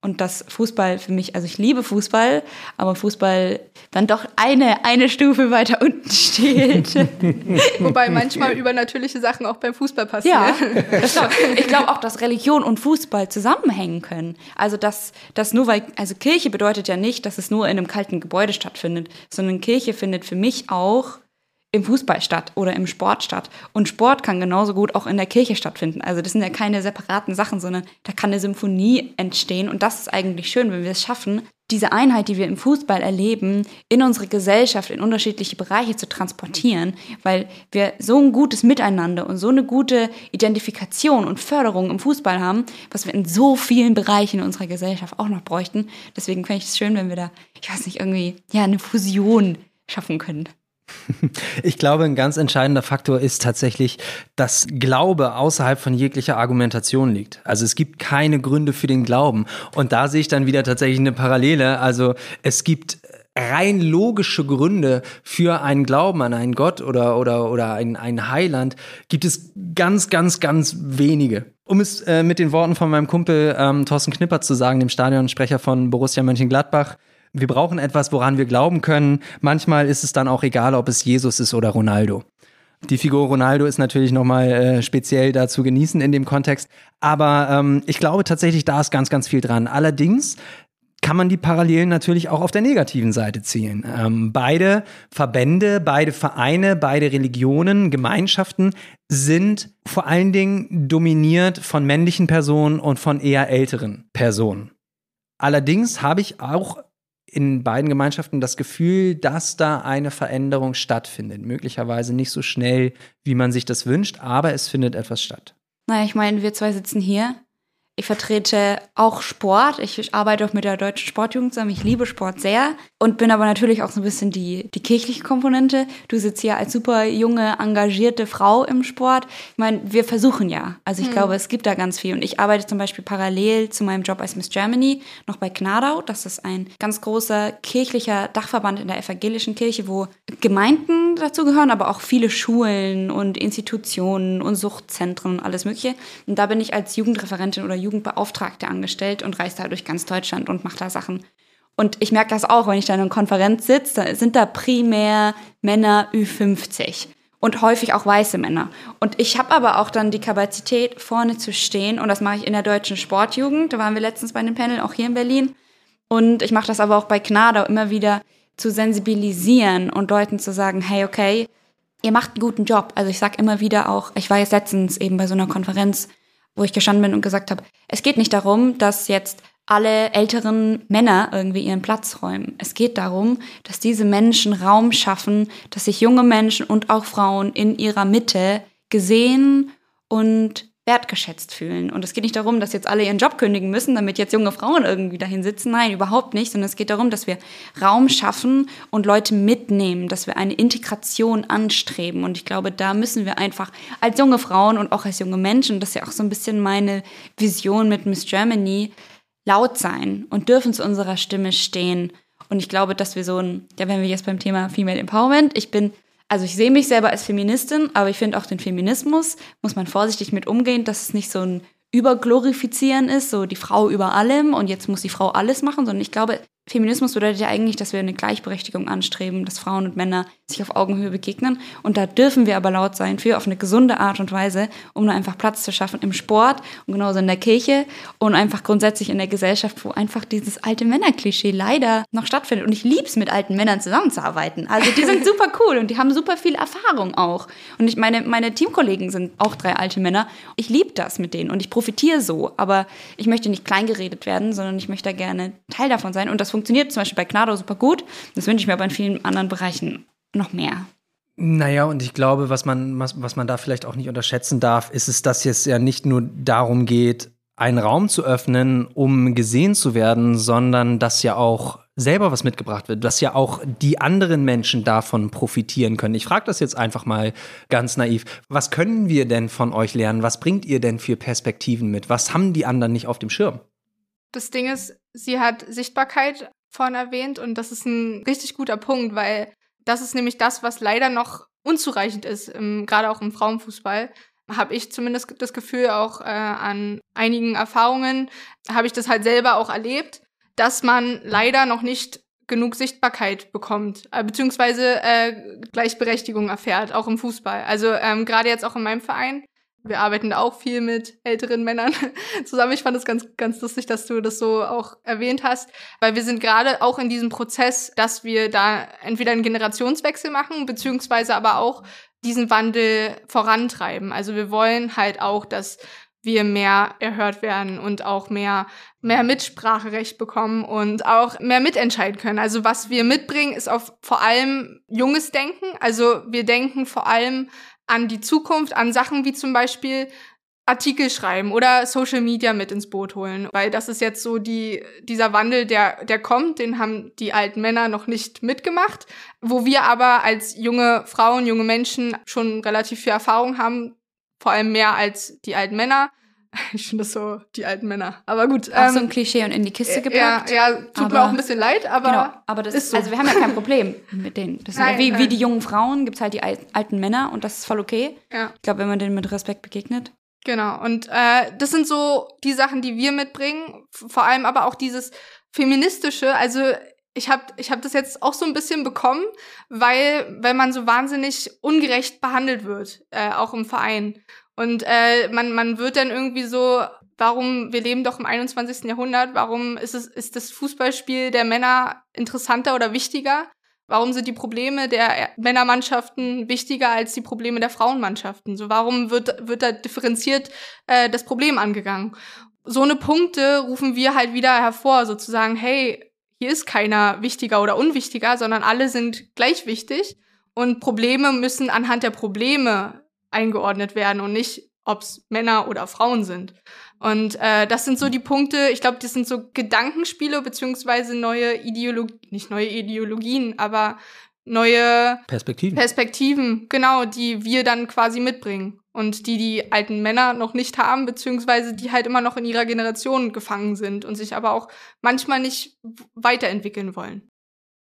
Und das Fußball für mich, also ich liebe Fußball, aber Fußball dann doch eine, eine Stufe weiter unten steht. (laughs) Wobei manchmal übernatürliche Sachen auch beim Fußball passieren. Ja, ich glaube auch, dass Religion und Fußball zusammenhängen können. Also dass das nur weil, also Kirche bedeutet ja nicht, dass es nur in einem kalten Gebäude stattfindet, sondern Kirche findet für mich auch im Fußball statt oder im Sport statt. Und Sport kann genauso gut auch in der Kirche stattfinden. Also das sind ja keine separaten Sachen, sondern da kann eine Symphonie entstehen. Und das ist eigentlich schön, wenn wir es schaffen, diese Einheit, die wir im Fußball erleben, in unsere Gesellschaft, in unterschiedliche Bereiche zu transportieren, weil wir so ein gutes Miteinander und so eine gute Identifikation und Förderung im Fußball haben, was wir in so vielen Bereichen unserer Gesellschaft auch noch bräuchten. Deswegen fände ich es schön, wenn wir da, ich weiß nicht, irgendwie, ja, eine Fusion schaffen können. (laughs) Ich glaube, ein ganz entscheidender Faktor ist tatsächlich, dass Glaube außerhalb von jeglicher Argumentation liegt. Also es gibt keine Gründe für den Glauben. Und da sehe ich dann wieder tatsächlich eine Parallele. Also es gibt rein logische Gründe für einen Glauben an einen Gott oder, oder, oder ein, Heiland gibt es ganz, ganz, ganz wenige. Um es äh, mit den Worten von meinem Kumpel ähm, Thorsten Knipper zu sagen, dem Stadionsprecher von Borussia Mönchengladbach, wir brauchen etwas, woran wir glauben können. Manchmal ist es dann auch egal, ob es Jesus ist oder Ronaldo. Die Figur Ronaldo ist natürlich nochmal äh, speziell da zu genießen in dem Kontext. Aber ähm, ich glaube tatsächlich, da ist ganz, ganz viel dran. Allerdings kann man die Parallelen natürlich auch auf der negativen Seite ziehen. Ähm, beide Verbände, beide Vereine, beide Religionen, Gemeinschaften sind vor allen Dingen dominiert von männlichen Personen und von eher älteren Personen. Allerdings habe ich auch in beiden Gemeinschaften das Gefühl, dass da eine Veränderung stattfindet. Möglicherweise nicht so schnell, wie man sich das wünscht, aber es findet etwas statt. Naja, ich meine, wir zwei sitzen hier. Ich vertrete auch Sport. Ich arbeite auch mit der deutschen Sportjugend zusammen. Ich liebe Sport sehr und bin aber natürlich auch so ein bisschen die, die kirchliche Komponente. Du sitzt hier als super junge, engagierte Frau im Sport. Ich meine, wir versuchen ja. Also ich hm. glaube, es gibt da ganz viel. Und ich arbeite zum Beispiel parallel zu meinem Job als Miss Germany noch bei Gnadau. Das ist ein ganz großer kirchlicher Dachverband in der evangelischen Kirche, wo Gemeinden dazu gehören, aber auch viele Schulen und Institutionen und Suchtzentren und alles Mögliche. Und da bin ich als Jugendreferentin oder Jugendbeauftragte angestellt und reise da durch ganz Deutschland und mache da Sachen. Und ich merke das auch, wenn ich da in einer Konferenz sitze, da sind da primär Männer Ü50 und häufig auch weiße Männer. Und ich habe aber auch dann die Kapazität, vorne zu stehen und das mache ich in der deutschen Sportjugend. Da waren wir letztens bei einem Panel, auch hier in Berlin. Und ich mache das aber auch bei Gnadau immer wieder zu sensibilisieren und Leuten zu sagen, hey, okay, ihr macht einen guten Job. Also ich sage immer wieder auch, ich war jetzt letztens eben bei so einer Konferenz, wo ich gestanden bin und gesagt habe, es geht nicht darum, dass jetzt alle älteren Männer irgendwie ihren Platz räumen. Es geht darum, dass diese Menschen Raum schaffen, dass sich junge Menschen und auch Frauen in ihrer Mitte gesehen und wertgeschätzt fühlen. Und es geht nicht darum, dass jetzt alle ihren Job kündigen müssen, damit jetzt junge Frauen irgendwie dahin sitzen. Nein, überhaupt nicht, sondern es geht darum, dass wir Raum schaffen und Leute mitnehmen, dass wir eine Integration anstreben. Und ich glaube, da müssen wir einfach als junge Frauen und auch als junge Menschen, das ist ja auch so ein bisschen meine Vision mit Miss Germany, laut sein und dürfen zu unserer Stimme stehen. Und ich glaube, dass wir so ein, ja, wenn wir jetzt beim Thema Female Empowerment, ich bin also ich sehe mich selber als Feministin, aber ich finde auch den Feminismus muss man vorsichtig mit umgehen, dass es nicht so ein Überglorifizieren ist, so die Frau über allem und jetzt muss die Frau alles machen, sondern ich glaube, Feminismus bedeutet ja eigentlich, dass wir eine Gleichberechtigung anstreben, dass Frauen und Männer sich auf Augenhöhe begegnen. Und da dürfen wir aber laut sein für auf eine gesunde Art und Weise, um da einfach Platz zu schaffen im Sport und genauso in der Kirche und einfach grundsätzlich in der Gesellschaft, wo einfach dieses alte Männerklischee leider noch stattfindet. Und ich liebe es, mit alten Männern zusammenzuarbeiten. Also die sind (laughs) super cool und die haben super viel Erfahrung auch. Und ich meine, meine Teamkollegen sind auch drei alte Männer. Ich liebe das mit denen und ich profitiere so. Aber ich möchte nicht kleingeredet werden, sondern ich möchte da gerne Teil davon sein. Und das funktioniert zum Beispiel bei Gnado super gut. Das wünsche ich mir aber in vielen anderen Bereichen noch mehr. Naja, und ich glaube, was man, was, was man da vielleicht auch nicht unterschätzen darf, ist es, dass es ja nicht nur darum geht, einen Raum zu öffnen, um gesehen zu werden, sondern dass ja auch selber was mitgebracht wird, dass ja auch die anderen Menschen davon profitieren können. Ich frage das jetzt einfach mal ganz naiv. Was können wir denn von euch lernen? Was bringt ihr denn für Perspektiven mit? Was haben die anderen nicht auf dem Schirm? Das Ding ist, sie hat Sichtbarkeit vorhin erwähnt und das ist ein richtig guter Punkt, weil das ist nämlich das, was leider noch unzureichend ist, gerade auch im Frauenfußball. Habe ich zumindest das Gefühl, auch äh, an einigen Erfahrungen habe ich das halt selber auch erlebt, dass man leider noch nicht genug Sichtbarkeit bekommt, äh, beziehungsweise äh, Gleichberechtigung erfährt, auch im Fußball. Also ähm, gerade jetzt auch in meinem Verein wir arbeiten auch viel mit älteren Männern (laughs) zusammen. Ich fand es ganz, ganz lustig, dass du das so auch erwähnt hast, weil wir sind gerade auch in diesem Prozess, dass wir da entweder einen Generationswechsel machen, beziehungsweise aber auch diesen Wandel vorantreiben. Also wir wollen halt auch, dass wir mehr erhört werden und auch mehr, mehr Mitspracherecht bekommen und auch mehr mitentscheiden können. Also was wir mitbringen, ist auf vor allem junges Denken. Also wir denken vor allem an die Zukunft, an Sachen wie zum Beispiel Artikel schreiben oder Social Media mit ins Boot holen, weil das ist jetzt so die, dieser Wandel, der, der kommt, den haben die alten Männer noch nicht mitgemacht, wo wir aber als junge Frauen, junge Menschen schon relativ viel Erfahrung haben, vor allem mehr als die alten Männer. (laughs) Ich finde das so, die alten Männer. Aber gut. Auch ähm, so ein Klischee und in die Kiste gepackt. Ja, ja tut aber, mir auch ein bisschen leid, aber. Genau, aber das ist so. Also wir haben ja kein Problem mit denen. Das nein, wie, wie die jungen Frauen gibt es halt die alten Männer und das ist voll okay. Ja. Ich glaube, wenn man denen mit Respekt begegnet. Genau. Und äh, das sind so die Sachen, die wir mitbringen. Vor allem aber auch dieses feministische. Also ich habe ich hab das jetzt auch so ein bisschen bekommen, weil, weil man so wahnsinnig ungerecht behandelt wird, äh, auch im Verein. Und äh, man, man wird dann irgendwie so, warum, wir leben doch im 21. Jahrhundert, warum ist es, ist das Fußballspiel der Männer interessanter oder wichtiger? Warum sind die Probleme der Männermannschaften wichtiger als die Probleme der Frauenmannschaften? So, warum wird, wird da differenziert äh, das Problem angegangen? So eine Punkte rufen wir halt wieder hervor, sozusagen, hey, hier ist keiner wichtiger oder unwichtiger, sondern alle sind gleich wichtig. Und Probleme müssen anhand der Probleme eingeordnet werden und nicht ob es Männer oder Frauen sind. Und äh, das sind so die Punkte, ich glaube, das sind so Gedankenspiele beziehungsweise neue Ideologien, nicht neue Ideologien, aber neue Perspektiven. Perspektiven, genau, die wir dann quasi mitbringen und die die alten Männer noch nicht haben, beziehungsweise die halt immer noch in ihrer Generation gefangen sind und sich aber auch manchmal nicht weiterentwickeln wollen.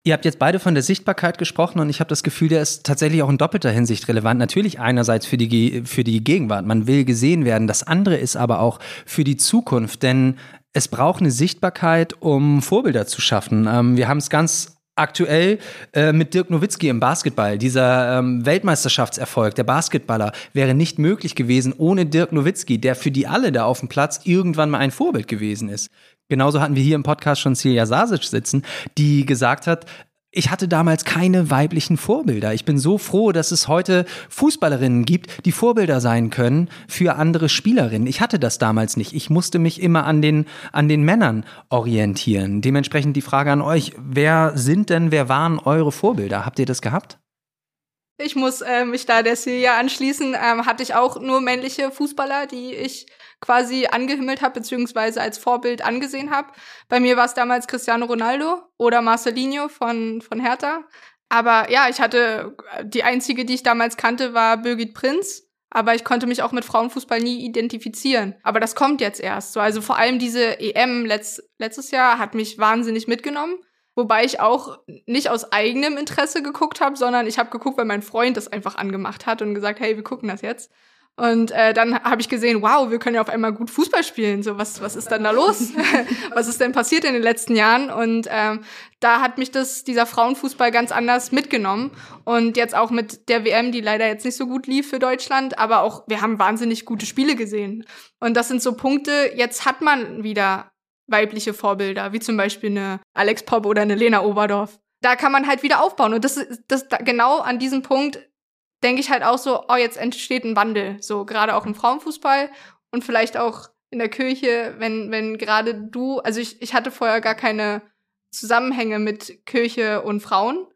Ihr habt jetzt beide von der Sichtbarkeit gesprochen und ich habe das Gefühl, der ist tatsächlich auch in doppelter Hinsicht relevant. Natürlich einerseits für die, für die Gegenwart, man will gesehen werden. Das andere ist aber auch für die Zukunft, denn es braucht eine Sichtbarkeit, um Vorbilder zu schaffen. Ähm, wir haben es ganz aktuell äh, mit Dirk Nowitzki im Basketball. Dieser ähm, Weltmeisterschaftserfolg, der Basketballer, wäre nicht möglich gewesen ohne Dirk Nowitzki, der für die alle da auf dem Platz irgendwann mal ein Vorbild gewesen ist. Genauso hatten wir hier im Podcast schon Silja Sasic sitzen, die gesagt hat, ich hatte damals keine weiblichen Vorbilder. Ich bin so froh, dass es heute Fußballerinnen gibt, die Vorbilder sein können für andere Spielerinnen. Ich hatte das damals nicht. Ich musste mich immer an den, an den Männern orientieren. Dementsprechend die Frage an euch, wer sind denn, wer waren eure Vorbilder? Habt ihr das gehabt? Ich muss äh, mich da der Silja anschließen. Ähm, hatte ich auch nur männliche Fußballer, die ich quasi angehimmelt habe, beziehungsweise als Vorbild angesehen habe. Bei mir war es damals Cristiano Ronaldo oder Marcelinho von, von Hertha. Aber ja, ich hatte, die einzige, die ich damals kannte, war Birgit Prinz. Aber ich konnte mich auch mit Frauenfußball nie identifizieren. Aber das kommt jetzt erst. So, also vor allem diese EM letzt, letztes Jahr hat mich wahnsinnig mitgenommen. Wobei ich auch nicht aus eigenem Interesse geguckt habe, sondern ich habe geguckt, weil mein Freund das einfach angemacht hat und gesagt, hey, wir gucken das jetzt. Und äh, dann habe ich gesehen, wow, wir können ja auf einmal gut Fußball spielen. So, was, was ist denn da los? (laughs) was ist denn passiert in den letzten Jahren? Und ähm, da hat mich das, dieser Frauenfußball ganz anders mitgenommen. Und jetzt auch mit der WM, die leider jetzt nicht so gut lief für Deutschland, aber auch, wir haben wahnsinnig gute Spiele gesehen. Und das sind so Punkte, jetzt hat man wieder weibliche Vorbilder, wie zum Beispiel eine Alex Pop oder eine Lena Oberdorf. Da kann man halt wieder aufbauen. Und das, das genau an diesem Punkt denke ich halt auch so, oh, jetzt entsteht ein Wandel. So, gerade auch im Frauenfußball und vielleicht auch in der Kirche, wenn, wenn gerade du, also ich, ich hatte vorher gar keine Zusammenhänge mit Kirche und Frauen.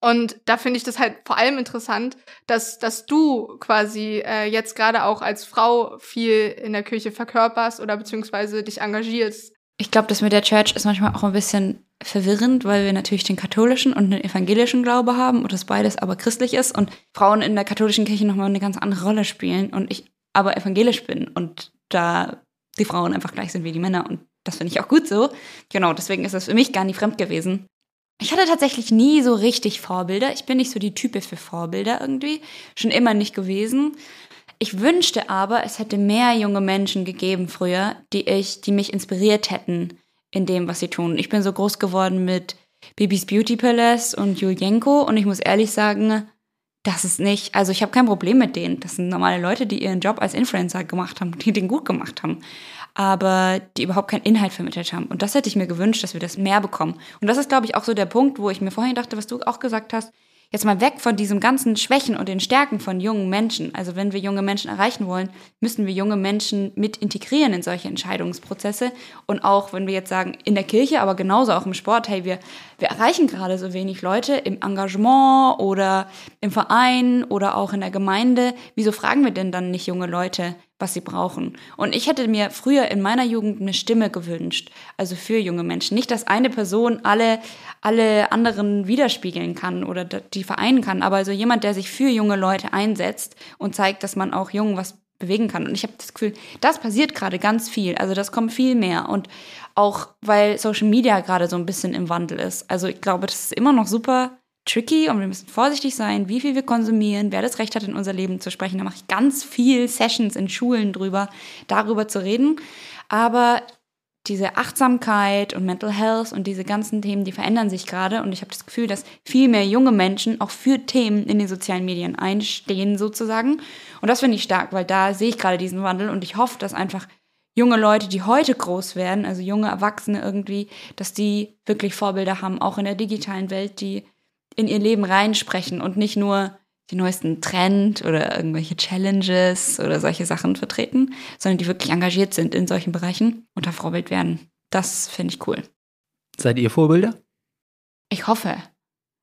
Und da finde ich das halt vor allem interessant, dass, dass du quasi äh, jetzt gerade auch als Frau viel in der Kirche verkörperst oder beziehungsweise dich engagierst. Ich glaube, das mit der Church ist manchmal auch ein bisschen verwirrend, weil wir natürlich den katholischen und den evangelischen Glaube haben und das beides aber christlich ist und Frauen in der katholischen Kirche nochmal eine ganz andere Rolle spielen und ich aber evangelisch bin und da die Frauen einfach gleich sind wie die Männer und das finde ich auch gut so. Genau, deswegen ist das für mich gar nicht fremd gewesen. Ich hatte tatsächlich nie so richtig Vorbilder. Ich bin nicht so die Type für Vorbilder irgendwie. Schon immer nicht gewesen. Ich wünschte aber, es hätte mehr junge Menschen gegeben früher, die ich, die mich inspiriert hätten in dem, was sie tun. Ich bin so groß geworden mit Bibis Beauty Palace und Julienko und ich muss ehrlich sagen, das ist nicht, also ich habe kein Problem mit denen. Das sind normale Leute, die ihren Job als Influencer gemacht haben, die den gut gemacht haben, aber die überhaupt keinen Inhalt vermittelt haben. Und das hätte ich mir gewünscht, dass wir das mehr bekommen. Und das ist, glaube ich, auch so der Punkt, wo ich mir vorhin dachte, was du auch gesagt hast, jetzt mal weg von diesem ganzen Schwächen und den Stärken von jungen Menschen. Also wenn wir junge Menschen erreichen wollen, müssen wir junge Menschen mit integrieren in solche Entscheidungsprozesse. Und auch wenn wir jetzt sagen, in der Kirche, aber genauso auch im Sport, hey, wir, wir erreichen gerade so wenig Leute im Engagement oder im Verein oder auch in der Gemeinde. Wieso fragen wir denn dann nicht junge Leute, was sie brauchen. Und ich hätte mir früher in meiner Jugend eine Stimme gewünscht, also für junge Menschen. Nicht, dass eine Person alle, alle anderen widerspiegeln kann oder die vereinen kann, aber also jemand, der sich für junge Leute einsetzt und zeigt, dass man auch jung was bewegen kann. Und ich habe das Gefühl, das passiert gerade ganz viel. Also das kommt viel mehr. Und auch weil Social Media gerade so ein bisschen im Wandel ist. Also ich glaube, das ist immer noch super tricky und wir müssen vorsichtig sein, wie viel wir konsumieren, wer das Recht hat, in unser Leben zu sprechen. Da mache ich ganz viel Sessions in Schulen drüber, darüber zu reden. Aber diese Achtsamkeit und Mental Health und diese ganzen Themen, die verändern sich gerade. Und ich habe das Gefühl, dass viel mehr junge Menschen auch für Themen in den sozialen Medien einstehen, sozusagen. Und das finde ich stark, weil da sehe ich gerade diesen Wandel und ich hoffe, dass einfach junge Leute, die heute groß werden, also junge Erwachsene irgendwie, dass die wirklich Vorbilder haben, auch in der digitalen Welt, die in ihr Leben reinsprechen und nicht nur die neuesten Trend oder irgendwelche Challenges oder solche Sachen vertreten, sondern die wirklich engagiert sind in solchen Bereichen und da Vorbild werden. Das finde ich cool. Seid ihr Vorbilder? Ich hoffe.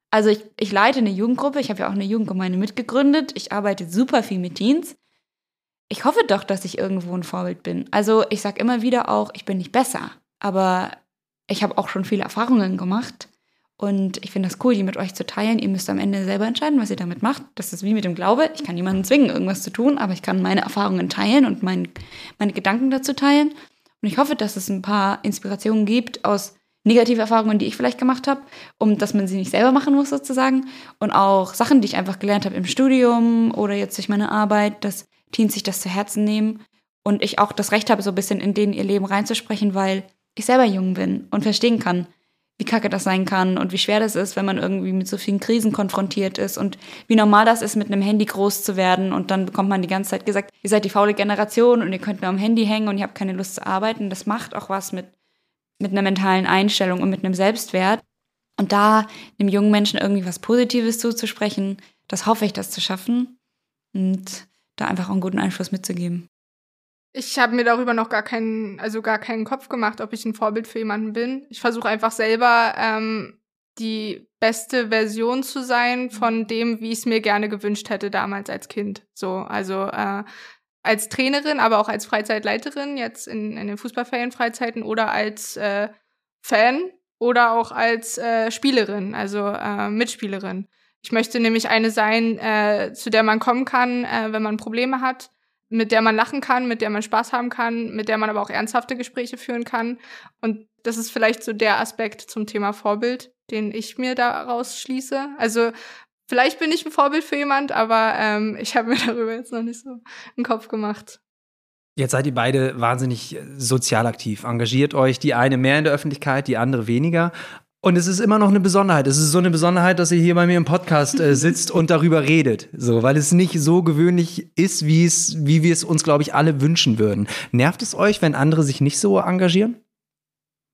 Also ich, ich leite eine Jugendgruppe, ich habe ja auch eine Jugendgemeinde mitgegründet, ich arbeite super viel mit Teens. ich hoffe doch, dass ich irgendwo ein Vorbild bin. Also ich sage immer wieder auch, ich bin nicht besser, aber ich habe auch schon viele Erfahrungen gemacht und ich finde das cool, die mit euch zu teilen. Ihr müsst am Ende selber entscheiden, was ihr damit macht. Das ist wie mit dem Glaube. Ich kann niemanden zwingen, irgendwas zu tun, aber ich kann meine Erfahrungen teilen und mein, meine Gedanken dazu teilen. Und ich hoffe, dass es ein paar Inspirationen gibt aus negative Erfahrungen, die ich vielleicht gemacht habe, um dass man sie nicht selber machen muss sozusagen. Und auch Sachen, die ich einfach gelernt habe im Studium oder jetzt durch meine Arbeit, dass Teens sich das zu Herzen nehmen und ich auch das Recht habe, so ein bisschen in denen ihr Leben reinzusprechen, weil ich selber jung bin und verstehen kann, wie kacke das sein kann und wie schwer das ist, wenn man irgendwie mit so vielen Krisen konfrontiert ist und wie normal das ist, mit einem Handy groß zu werden und dann bekommt man die ganze Zeit gesagt, ihr seid die faule Generation und ihr könnt nur am Handy hängen und ihr habt keine Lust zu arbeiten. Das macht auch was mit, mit einer mentalen Einstellung und mit einem Selbstwert. Und da dem jungen Menschen irgendwie was Positives zuzusprechen, das hoffe ich, das zu schaffen und da einfach auch einen guten Einfluss mitzugeben. Ich habe mir darüber noch gar keinen, also gar keinen Kopf gemacht, ob ich ein Vorbild für jemanden bin. Ich versuche einfach selber ähm, die beste Version zu sein von dem, wie ich es mir gerne gewünscht hätte damals als Kind. So, also äh, als Trainerin, aber auch als Freizeitleiterin jetzt in, in den Fußballferienfreizeiten oder als äh, Fan oder auch als äh, Spielerin, also äh, Mitspielerin. Ich möchte nämlich eine sein, äh, zu der man kommen kann, äh, wenn man Probleme hat mit der man lachen kann, mit der man Spaß haben kann, mit der man aber auch ernsthafte Gespräche führen kann. Und das ist vielleicht so der Aspekt zum Thema Vorbild, den ich mir daraus schließe. Also vielleicht bin ich ein Vorbild für jemand, aber ähm, (laughs) ich habe mir darüber jetzt noch nicht so einen Kopf gemacht. Jetzt seid ihr beide wahnsinnig sozial aktiv. Engagiert euch die eine mehr in der Öffentlichkeit, die andere weniger. Und es ist immer noch eine Besonderheit. Es ist so eine Besonderheit, dass ihr hier bei mir im Podcast äh, (laughs) sitzt und darüber redet. So, weil es nicht so gewöhnlich ist, wie es, wie wir es uns, glaube ich, alle wünschen würden. Nervt es euch, wenn andere sich nicht so engagieren?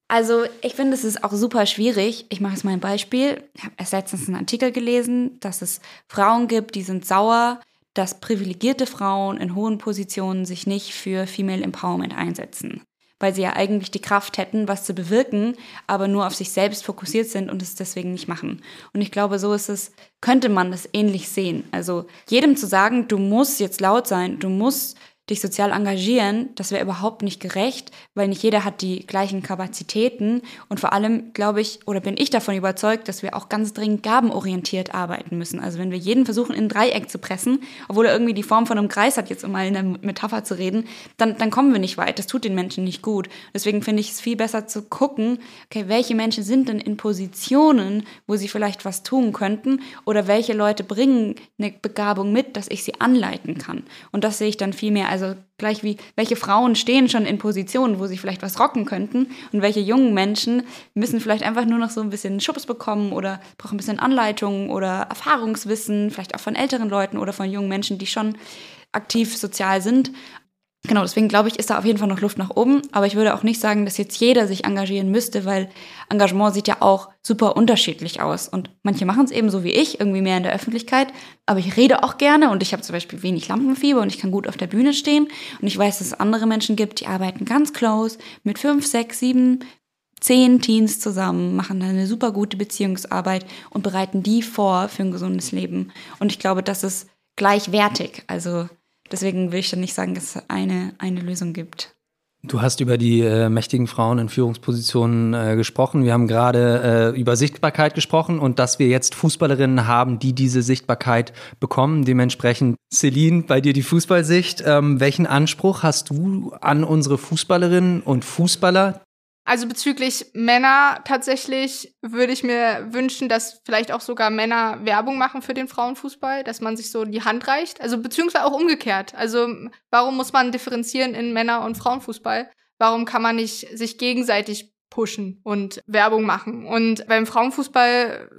Also, ich finde, es ist auch super schwierig. Ich mache jetzt mal ein Beispiel. Ich habe erst letztens einen Artikel gelesen, dass es Frauen gibt, die sind sauer, dass privilegierte Frauen in hohen Positionen sich nicht für Female Empowerment einsetzen weil sie ja eigentlich die Kraft hätten, was zu bewirken, aber nur auf sich selbst fokussiert sind und es deswegen nicht machen. Und ich glaube, so ist es, könnte man das ähnlich sehen. Also jedem zu sagen, du musst jetzt laut sein, du musst dich sozial engagieren, das wäre überhaupt nicht gerecht, weil nicht jeder hat die gleichen Kapazitäten. Und vor allem glaube ich oder bin ich davon überzeugt, dass wir auch ganz dringend gabenorientiert arbeiten müssen. Also wenn wir jeden versuchen, in ein Dreieck zu pressen, obwohl er irgendwie die Form von einem Kreis hat, jetzt um mal in der Metapher zu reden, dann, dann kommen wir nicht weit. Das tut den Menschen nicht gut. Deswegen finde ich es viel besser zu gucken, okay, welche Menschen sind denn in Positionen, wo sie vielleicht was tun könnten oder welche Leute bringen eine Begabung mit, dass ich sie anleiten kann. Und das sehe ich dann viel mehr als also gleich wie, welche Frauen stehen schon in Positionen, wo sie vielleicht was rocken könnten und welche jungen Menschen müssen vielleicht einfach nur noch so ein bisschen Schubs bekommen oder brauchen ein bisschen Anleitung oder Erfahrungswissen, vielleicht auch von älteren Leuten oder von jungen Menschen, die schon aktiv sozial sind. Genau, deswegen glaube ich, ist da auf jeden Fall noch Luft nach oben. Aber ich würde auch nicht sagen, dass jetzt jeder sich engagieren müsste, weil Engagement sieht ja auch super unterschiedlich aus. Und manche machen es eben so wie ich, irgendwie mehr in der Öffentlichkeit. Aber ich rede auch gerne und ich habe zum Beispiel wenig Lampenfieber und ich kann gut auf der Bühne stehen. Und ich weiß, dass es andere Menschen gibt, die arbeiten ganz close mit fünf, sechs, sieben, zehn Teens zusammen, machen eine super gute Beziehungsarbeit und bereiten die vor für ein gesundes Leben. Und ich glaube, das ist gleichwertig. Also Deswegen will ich dann nicht sagen, dass es eine, eine Lösung gibt. Du hast über die äh, mächtigen Frauen in Führungspositionen äh, gesprochen. Wir haben gerade äh, über Sichtbarkeit gesprochen und dass wir jetzt Fußballerinnen haben, die diese Sichtbarkeit bekommen. Dementsprechend, Celine, bei dir die Fußballsicht. Ähm, welchen Anspruch hast du an unsere Fußballerinnen und Fußballer, also bezüglich Männer tatsächlich würde ich mir wünschen, dass vielleicht auch sogar Männer Werbung machen für den Frauenfußball, dass man sich so die Hand reicht. Also beziehungsweise auch umgekehrt. Also warum muss man differenzieren in Männer- und Frauenfußball? Warum kann man nicht sich gegenseitig pushen und Werbung machen? Und beim Frauenfußball,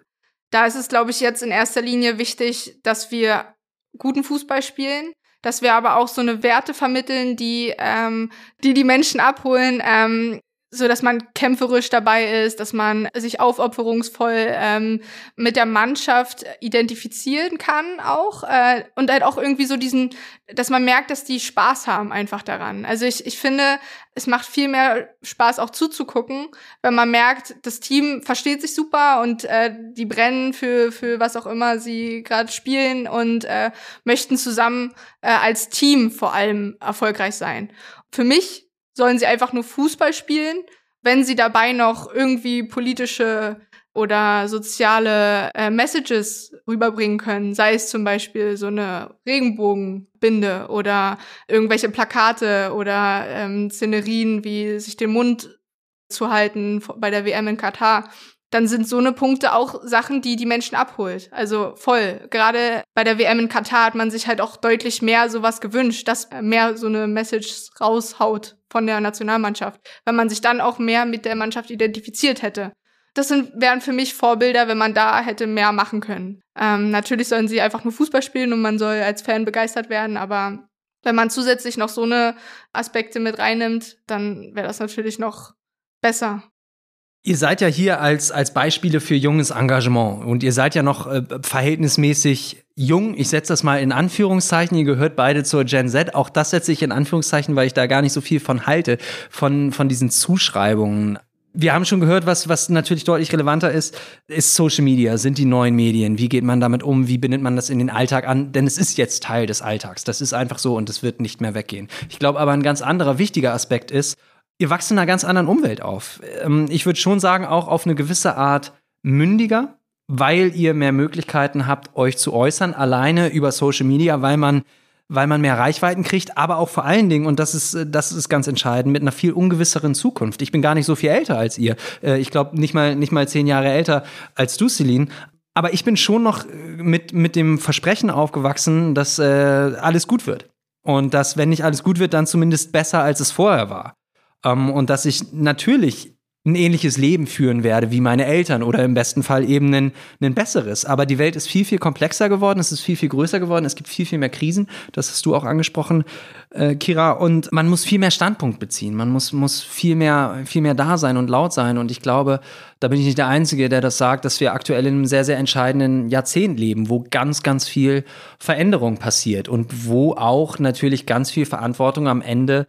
da ist es, glaube ich, jetzt in erster Linie wichtig, dass wir guten Fußball spielen, dass wir aber auch so eine Werte vermitteln, die ähm, die, die Menschen abholen, ähm, so dass man kämpferisch dabei ist, dass man sich aufopferungsvoll ähm, mit der Mannschaft identifizieren kann auch äh, und halt auch irgendwie so diesen, dass man merkt, dass die Spaß haben einfach daran. Also ich, ich finde, es macht viel mehr Spaß auch zuzugucken, wenn man merkt, das Team versteht sich super und äh, die brennen für für was auch immer sie gerade spielen und äh, möchten zusammen äh, als Team vor allem erfolgreich sein. Für mich sollen sie einfach nur Fußball spielen, wenn sie dabei noch irgendwie politische oder soziale äh, Messages rüberbringen können, sei es zum Beispiel so eine Regenbogenbinde oder irgendwelche Plakate oder ähm, Szenerien wie sich den Mund zu halten bei der WM in Katar dann sind so eine Punkte auch Sachen, die die Menschen abholt. Also voll. Gerade bei der WM in Katar hat man sich halt auch deutlich mehr sowas gewünscht, dass mehr so eine Message raushaut von der Nationalmannschaft, weil man sich dann auch mehr mit der Mannschaft identifiziert hätte. Das sind, wären für mich Vorbilder, wenn man da hätte mehr machen können. Ähm, natürlich sollen sie einfach nur Fußball spielen und man soll als Fan begeistert werden, aber wenn man zusätzlich noch so eine Aspekte mit reinnimmt, dann wäre das natürlich noch besser. Ihr seid ja hier als, als Beispiele für junges Engagement und ihr seid ja noch äh, verhältnismäßig jung. Ich setze das mal in Anführungszeichen. Ihr gehört beide zur Gen Z. Auch das setze ich in Anführungszeichen, weil ich da gar nicht so viel von halte, von, von diesen Zuschreibungen. Wir haben schon gehört, was, was natürlich deutlich relevanter ist, ist Social Media, sind die neuen Medien. Wie geht man damit um? Wie bindet man das in den Alltag an? Denn es ist jetzt Teil des Alltags. Das ist einfach so und es wird nicht mehr weggehen. Ich glaube aber, ein ganz anderer wichtiger Aspekt ist, ihr wachst in einer ganz anderen Umwelt auf. Ähm, ich würde schon sagen, auch auf eine gewisse Art mündiger, weil ihr mehr Möglichkeiten habt, euch zu äußern, alleine über Social Media, weil man weil man mehr Reichweiten kriegt, aber auch vor allen Dingen, und das ist, das ist ganz entscheidend, mit einer viel ungewisseren Zukunft. Ich bin gar nicht so viel älter als ihr. Äh, ich glaube, nicht mal, nicht mal zehn Jahre älter als du, Celine. Aber ich bin schon noch mit, mit dem Versprechen aufgewachsen, dass äh, alles gut wird. Und dass, wenn nicht alles gut wird, dann zumindest besser, als es vorher war. Ähm, und dass ich natürlich ein ähnliches Leben führen werde wie meine Eltern oder im besten Fall eben ein, ein besseres. Aber die Welt ist viel, viel komplexer geworden, es ist viel, viel größer geworden, es gibt viel, viel mehr Krisen. Das hast du auch angesprochen, äh, Kira. Und man muss viel mehr Standpunkt beziehen. Man muss, muss viel, mehr, viel mehr da sein und laut sein. Und ich glaube, da bin ich nicht der Einzige, der das sagt, dass wir aktuell in einem sehr, sehr entscheidenden Jahrzehnt leben, wo ganz, ganz viel Veränderung passiert und wo auch natürlich ganz viel Verantwortung am Ende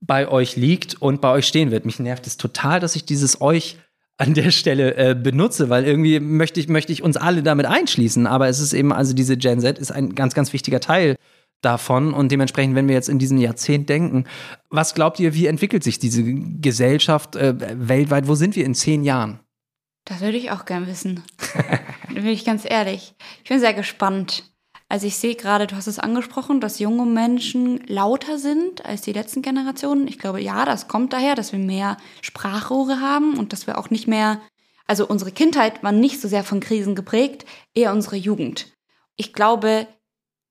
bei euch liegt und bei euch stehen wird. Mich nervt es total, dass ich dieses euch an der Stelle äh, benutze, weil irgendwie möchte ich, möchte ich uns alle damit einschließen. Aber es ist eben, also diese Gen Z ist ein ganz, ganz wichtiger Teil davon. Und dementsprechend, wenn wir jetzt in diesem Jahrzehnt denken, was glaubt ihr, wie entwickelt sich diese Gesellschaft äh, weltweit? Wo sind wir in zehn Jahren? Das würde ich auch gern wissen. (laughs) da bin ich ganz ehrlich. Ich bin sehr gespannt. Also ich sehe gerade, du hast es angesprochen, dass junge Menschen lauter sind als die letzten Generationen. Ich glaube, ja, das kommt daher, dass wir mehr Sprachrohre haben und dass wir auch nicht mehr, also unsere Kindheit war nicht so sehr von Krisen geprägt, eher unsere Jugend. Ich glaube,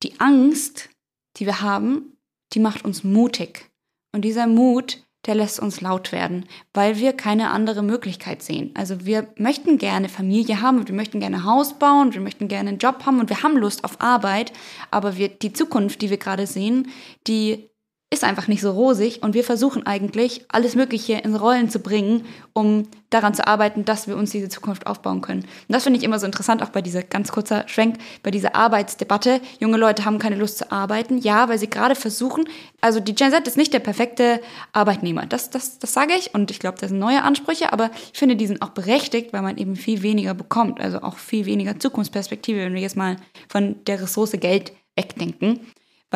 die Angst, die wir haben, die macht uns mutig. Und dieser Mut, der lässt uns laut werden, weil wir keine andere Möglichkeit sehen. Also wir möchten gerne Familie haben und wir möchten gerne Haus bauen, wir möchten gerne einen Job haben und wir haben Lust auf Arbeit, aber wir, die Zukunft, die wir gerade sehen, die ist einfach nicht so rosig und wir versuchen eigentlich, alles Mögliche ins Rollen zu bringen, um daran zu arbeiten, dass wir uns diese Zukunft aufbauen können. Und das finde ich immer so interessant, auch bei dieser ganz kurzer Schwenk, bei dieser Arbeitsdebatte. Junge Leute haben keine Lust zu arbeiten. Ja, weil sie gerade versuchen, also die Gen Z ist nicht der perfekte Arbeitnehmer. Das, das, das sage ich und ich glaube, das sind neue Ansprüche, aber ich finde, die sind auch berechtigt, weil man eben viel weniger bekommt, also auch viel weniger Zukunftsperspektive, wenn wir jetzt mal von der Ressource Geld wegdenken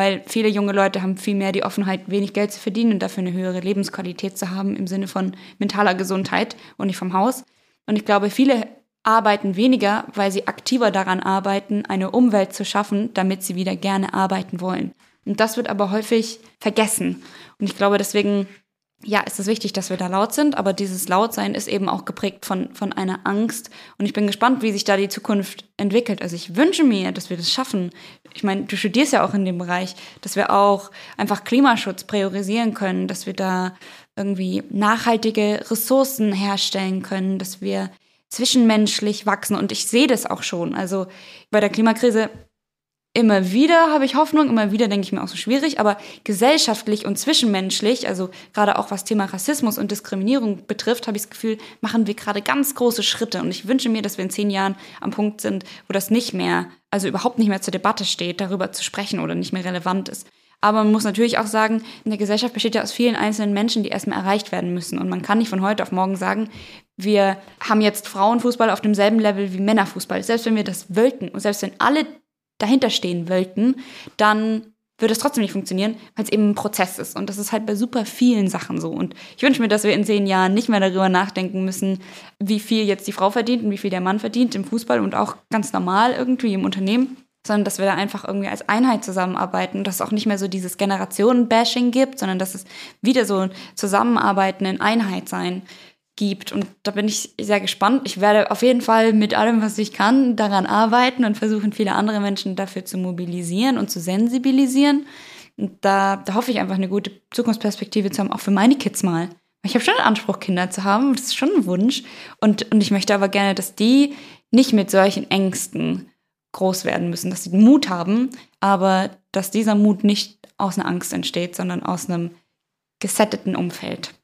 weil viele junge Leute haben viel mehr die Offenheit, wenig Geld zu verdienen und dafür eine höhere Lebensqualität zu haben im Sinne von mentaler Gesundheit und nicht vom Haus. Und ich glaube, viele arbeiten weniger, weil sie aktiver daran arbeiten, eine Umwelt zu schaffen, damit sie wieder gerne arbeiten wollen. Und das wird aber häufig vergessen. Und ich glaube, deswegen ja, ist es wichtig, dass wir da laut sind, aber dieses Lautsein ist eben auch geprägt von, von einer Angst. Und ich bin gespannt, wie sich da die Zukunft entwickelt. Also ich wünsche mir, dass wir das schaffen. Ich meine, du studierst ja auch in dem Bereich, dass wir auch einfach Klimaschutz priorisieren können, dass wir da irgendwie nachhaltige Ressourcen herstellen können, dass wir zwischenmenschlich wachsen. Und ich sehe das auch schon. Also bei der Klimakrise immer wieder habe ich Hoffnung, immer wieder denke ich mir auch so schwierig, aber gesellschaftlich und zwischenmenschlich, also gerade auch was Thema Rassismus und Diskriminierung betrifft, habe ich das Gefühl, machen wir gerade ganz große Schritte. Und ich wünsche mir, dass wir in zehn Jahren am Punkt sind, wo das nicht mehr, also überhaupt nicht mehr zur Debatte steht, darüber zu sprechen oder nicht mehr relevant ist. Aber man muss natürlich auch sagen, eine Gesellschaft besteht ja aus vielen einzelnen Menschen, die erstmal erreicht werden müssen. Und man kann nicht von heute auf morgen sagen, wir haben jetzt Frauenfußball auf demselben Level wie Männerfußball. Selbst wenn wir das wollten und selbst wenn alle dahinter stehen wollten, dann würde es trotzdem nicht funktionieren, weil es eben ein Prozess ist. Und das ist halt bei super vielen Sachen so. Und ich wünsche mir, dass wir in zehn Jahren nicht mehr darüber nachdenken müssen, wie viel jetzt die Frau verdient und wie viel der Mann verdient im Fußball und auch ganz normal irgendwie im Unternehmen, sondern dass wir da einfach irgendwie als Einheit zusammenarbeiten und dass es auch nicht mehr so dieses Generationen-Bashing gibt, sondern dass es wieder so ein Zusammenarbeiten in Einheit sein gibt. Und da bin ich sehr gespannt. Ich werde auf jeden Fall mit allem, was ich kann, daran arbeiten und versuchen, viele andere Menschen dafür zu mobilisieren und zu sensibilisieren. Und da, da hoffe ich einfach eine gute Zukunftsperspektive zu haben, auch für meine Kids mal. Ich habe schon den Anspruch, Kinder zu haben. Das ist schon ein Wunsch. Und, und ich möchte aber gerne, dass die nicht mit solchen Ängsten groß werden müssen, dass sie Mut haben, aber dass dieser Mut nicht aus einer Angst entsteht, sondern aus einem gesetteten Umfeld.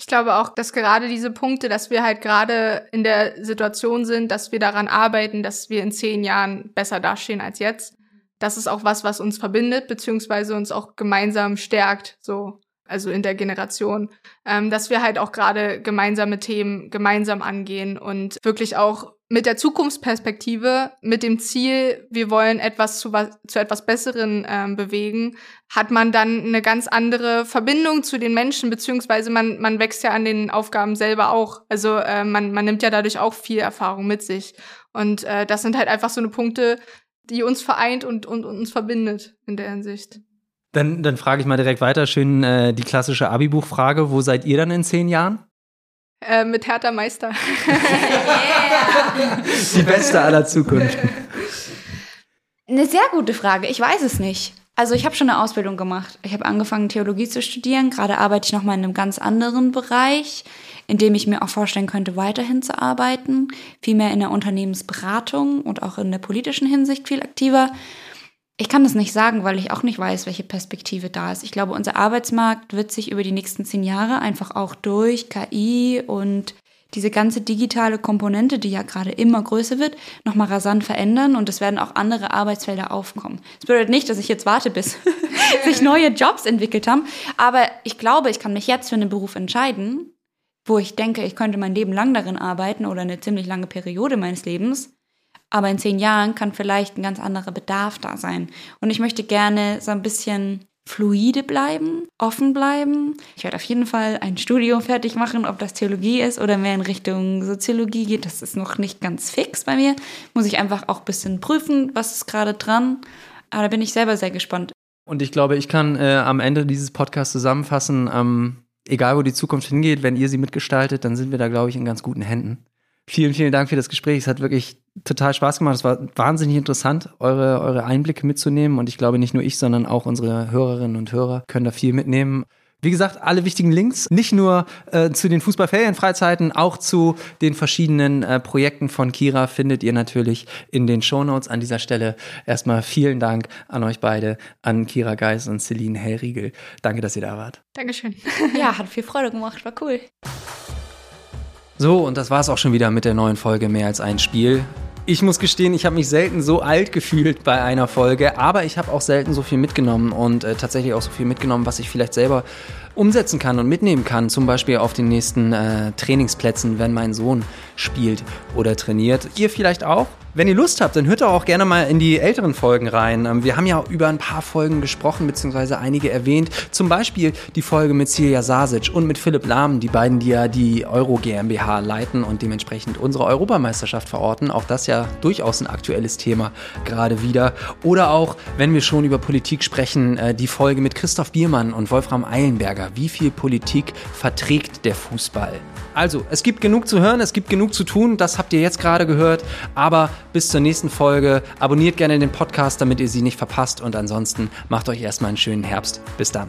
Ich glaube auch, dass gerade diese Punkte, dass wir halt gerade in der Situation sind, dass wir daran arbeiten, dass wir in zehn Jahren besser dastehen als jetzt. Das ist auch was, was uns verbindet, beziehungsweise uns auch gemeinsam stärkt, so, also in der Generation, ähm, dass wir halt auch gerade gemeinsame Themen gemeinsam angehen und wirklich auch mit der Zukunftsperspektive, mit dem Ziel, wir wollen etwas zu, was, zu etwas Besseren ähm, bewegen, hat man dann eine ganz andere Verbindung zu den Menschen, beziehungsweise man, man wächst ja an den Aufgaben selber auch. Also äh, man, man nimmt ja dadurch auch viel Erfahrung mit sich. Und äh, das sind halt einfach so eine Punkte, die uns vereint und, und, und uns verbindet in der Hinsicht. Dann, dann frage ich mal direkt weiter, schön äh, die klassische Abi-Buchfrage. Wo seid ihr dann in zehn Jahren? Äh, mit Hertha Meister. (laughs) (laughs) yeah. (laughs) Die beste aller Zukunften. Eine sehr gute Frage. Ich weiß es nicht. Also ich habe schon eine Ausbildung gemacht. Ich habe angefangen, Theologie zu studieren. Gerade arbeite ich nochmal in einem ganz anderen Bereich, in dem ich mir auch vorstellen könnte, weiterhin zu arbeiten. Vielmehr in der Unternehmensberatung und auch in der politischen Hinsicht viel aktiver. Ich kann das nicht sagen, weil ich auch nicht weiß, welche Perspektive da ist. Ich glaube, unser Arbeitsmarkt wird sich über die nächsten zehn Jahre einfach auch durch KI und diese ganze digitale Komponente, die ja gerade immer größer wird, nochmal rasant verändern und es werden auch andere Arbeitsfelder aufkommen. Das bedeutet nicht, dass ich jetzt warte, bis (laughs) sich neue Jobs entwickelt haben, aber ich glaube, ich kann mich jetzt für einen Beruf entscheiden, wo ich denke, ich könnte mein Leben lang darin arbeiten oder eine ziemlich lange Periode meines Lebens aber in zehn Jahren kann vielleicht ein ganz anderer Bedarf da sein. Und ich möchte gerne so ein bisschen fluide bleiben, offen bleiben. Ich werde auf jeden Fall ein Studium fertig machen, ob das Theologie ist oder mehr in Richtung Soziologie geht. Das ist noch nicht ganz fix bei mir. Muss ich einfach auch ein bisschen prüfen, was ist gerade dran. Aber da bin ich selber sehr gespannt. Und ich glaube, ich kann äh, am Ende dieses Podcasts zusammenfassen, ähm, egal wo die Zukunft hingeht, wenn ihr sie mitgestaltet, dann sind wir da, glaube ich, in ganz guten Händen. Vielen, vielen Dank für das Gespräch. Es hat wirklich total Spaß gemacht. Es war wahnsinnig interessant, eure, eure Einblicke mitzunehmen. Und ich glaube, nicht nur ich, sondern auch unsere Hörerinnen und Hörer können da viel mitnehmen. Wie gesagt, alle wichtigen Links, nicht nur äh, zu den Fußballferienfreizeiten, auch zu den verschiedenen äh, Projekten von Kira findet ihr natürlich in den Shownotes. An dieser Stelle erstmal vielen Dank an euch beide, an Kira Geis und Celine Hellriegel. Danke, dass ihr da wart. Dankeschön. (laughs) Ja, hat viel Freude gemacht, war cool. So, und das war es auch schon wieder mit der neuen Folge Mehr als ein Spiel. Ich muss gestehen, ich habe mich selten so alt gefühlt bei einer Folge, aber ich habe auch selten so viel mitgenommen und äh, tatsächlich auch so viel mitgenommen, was ich vielleicht selber umsetzen kann und mitnehmen kann, zum Beispiel auf den nächsten äh, Trainingsplätzen, wenn mein Sohn spielt oder trainiert. Ihr vielleicht auch? Wenn ihr Lust habt, dann hört doch auch gerne mal in die älteren Folgen rein. Ähm, wir haben ja über ein paar Folgen gesprochen, beziehungsweise einige erwähnt. Zum Beispiel die Folge mit Silja Sasic und mit Philipp Lahm, die beiden, die ja die Euro GmbH leiten und dementsprechend unsere Europameisterschaft verorten. Auch das ja durchaus ein aktuelles Thema gerade wieder. Oder auch, wenn wir schon über Politik sprechen, äh, die Folge mit Christoph Biermann und Wolfram Eilenberger. Wie viel Politik verträgt der Fußball? Also, es gibt genug zu hören, es gibt genug zu tun, das habt ihr jetzt gerade gehört. Aber bis zur nächsten Folge, abonniert gerne den Podcast, damit ihr sie nicht verpasst. Und ansonsten macht euch erstmal einen schönen Herbst. Bis dann.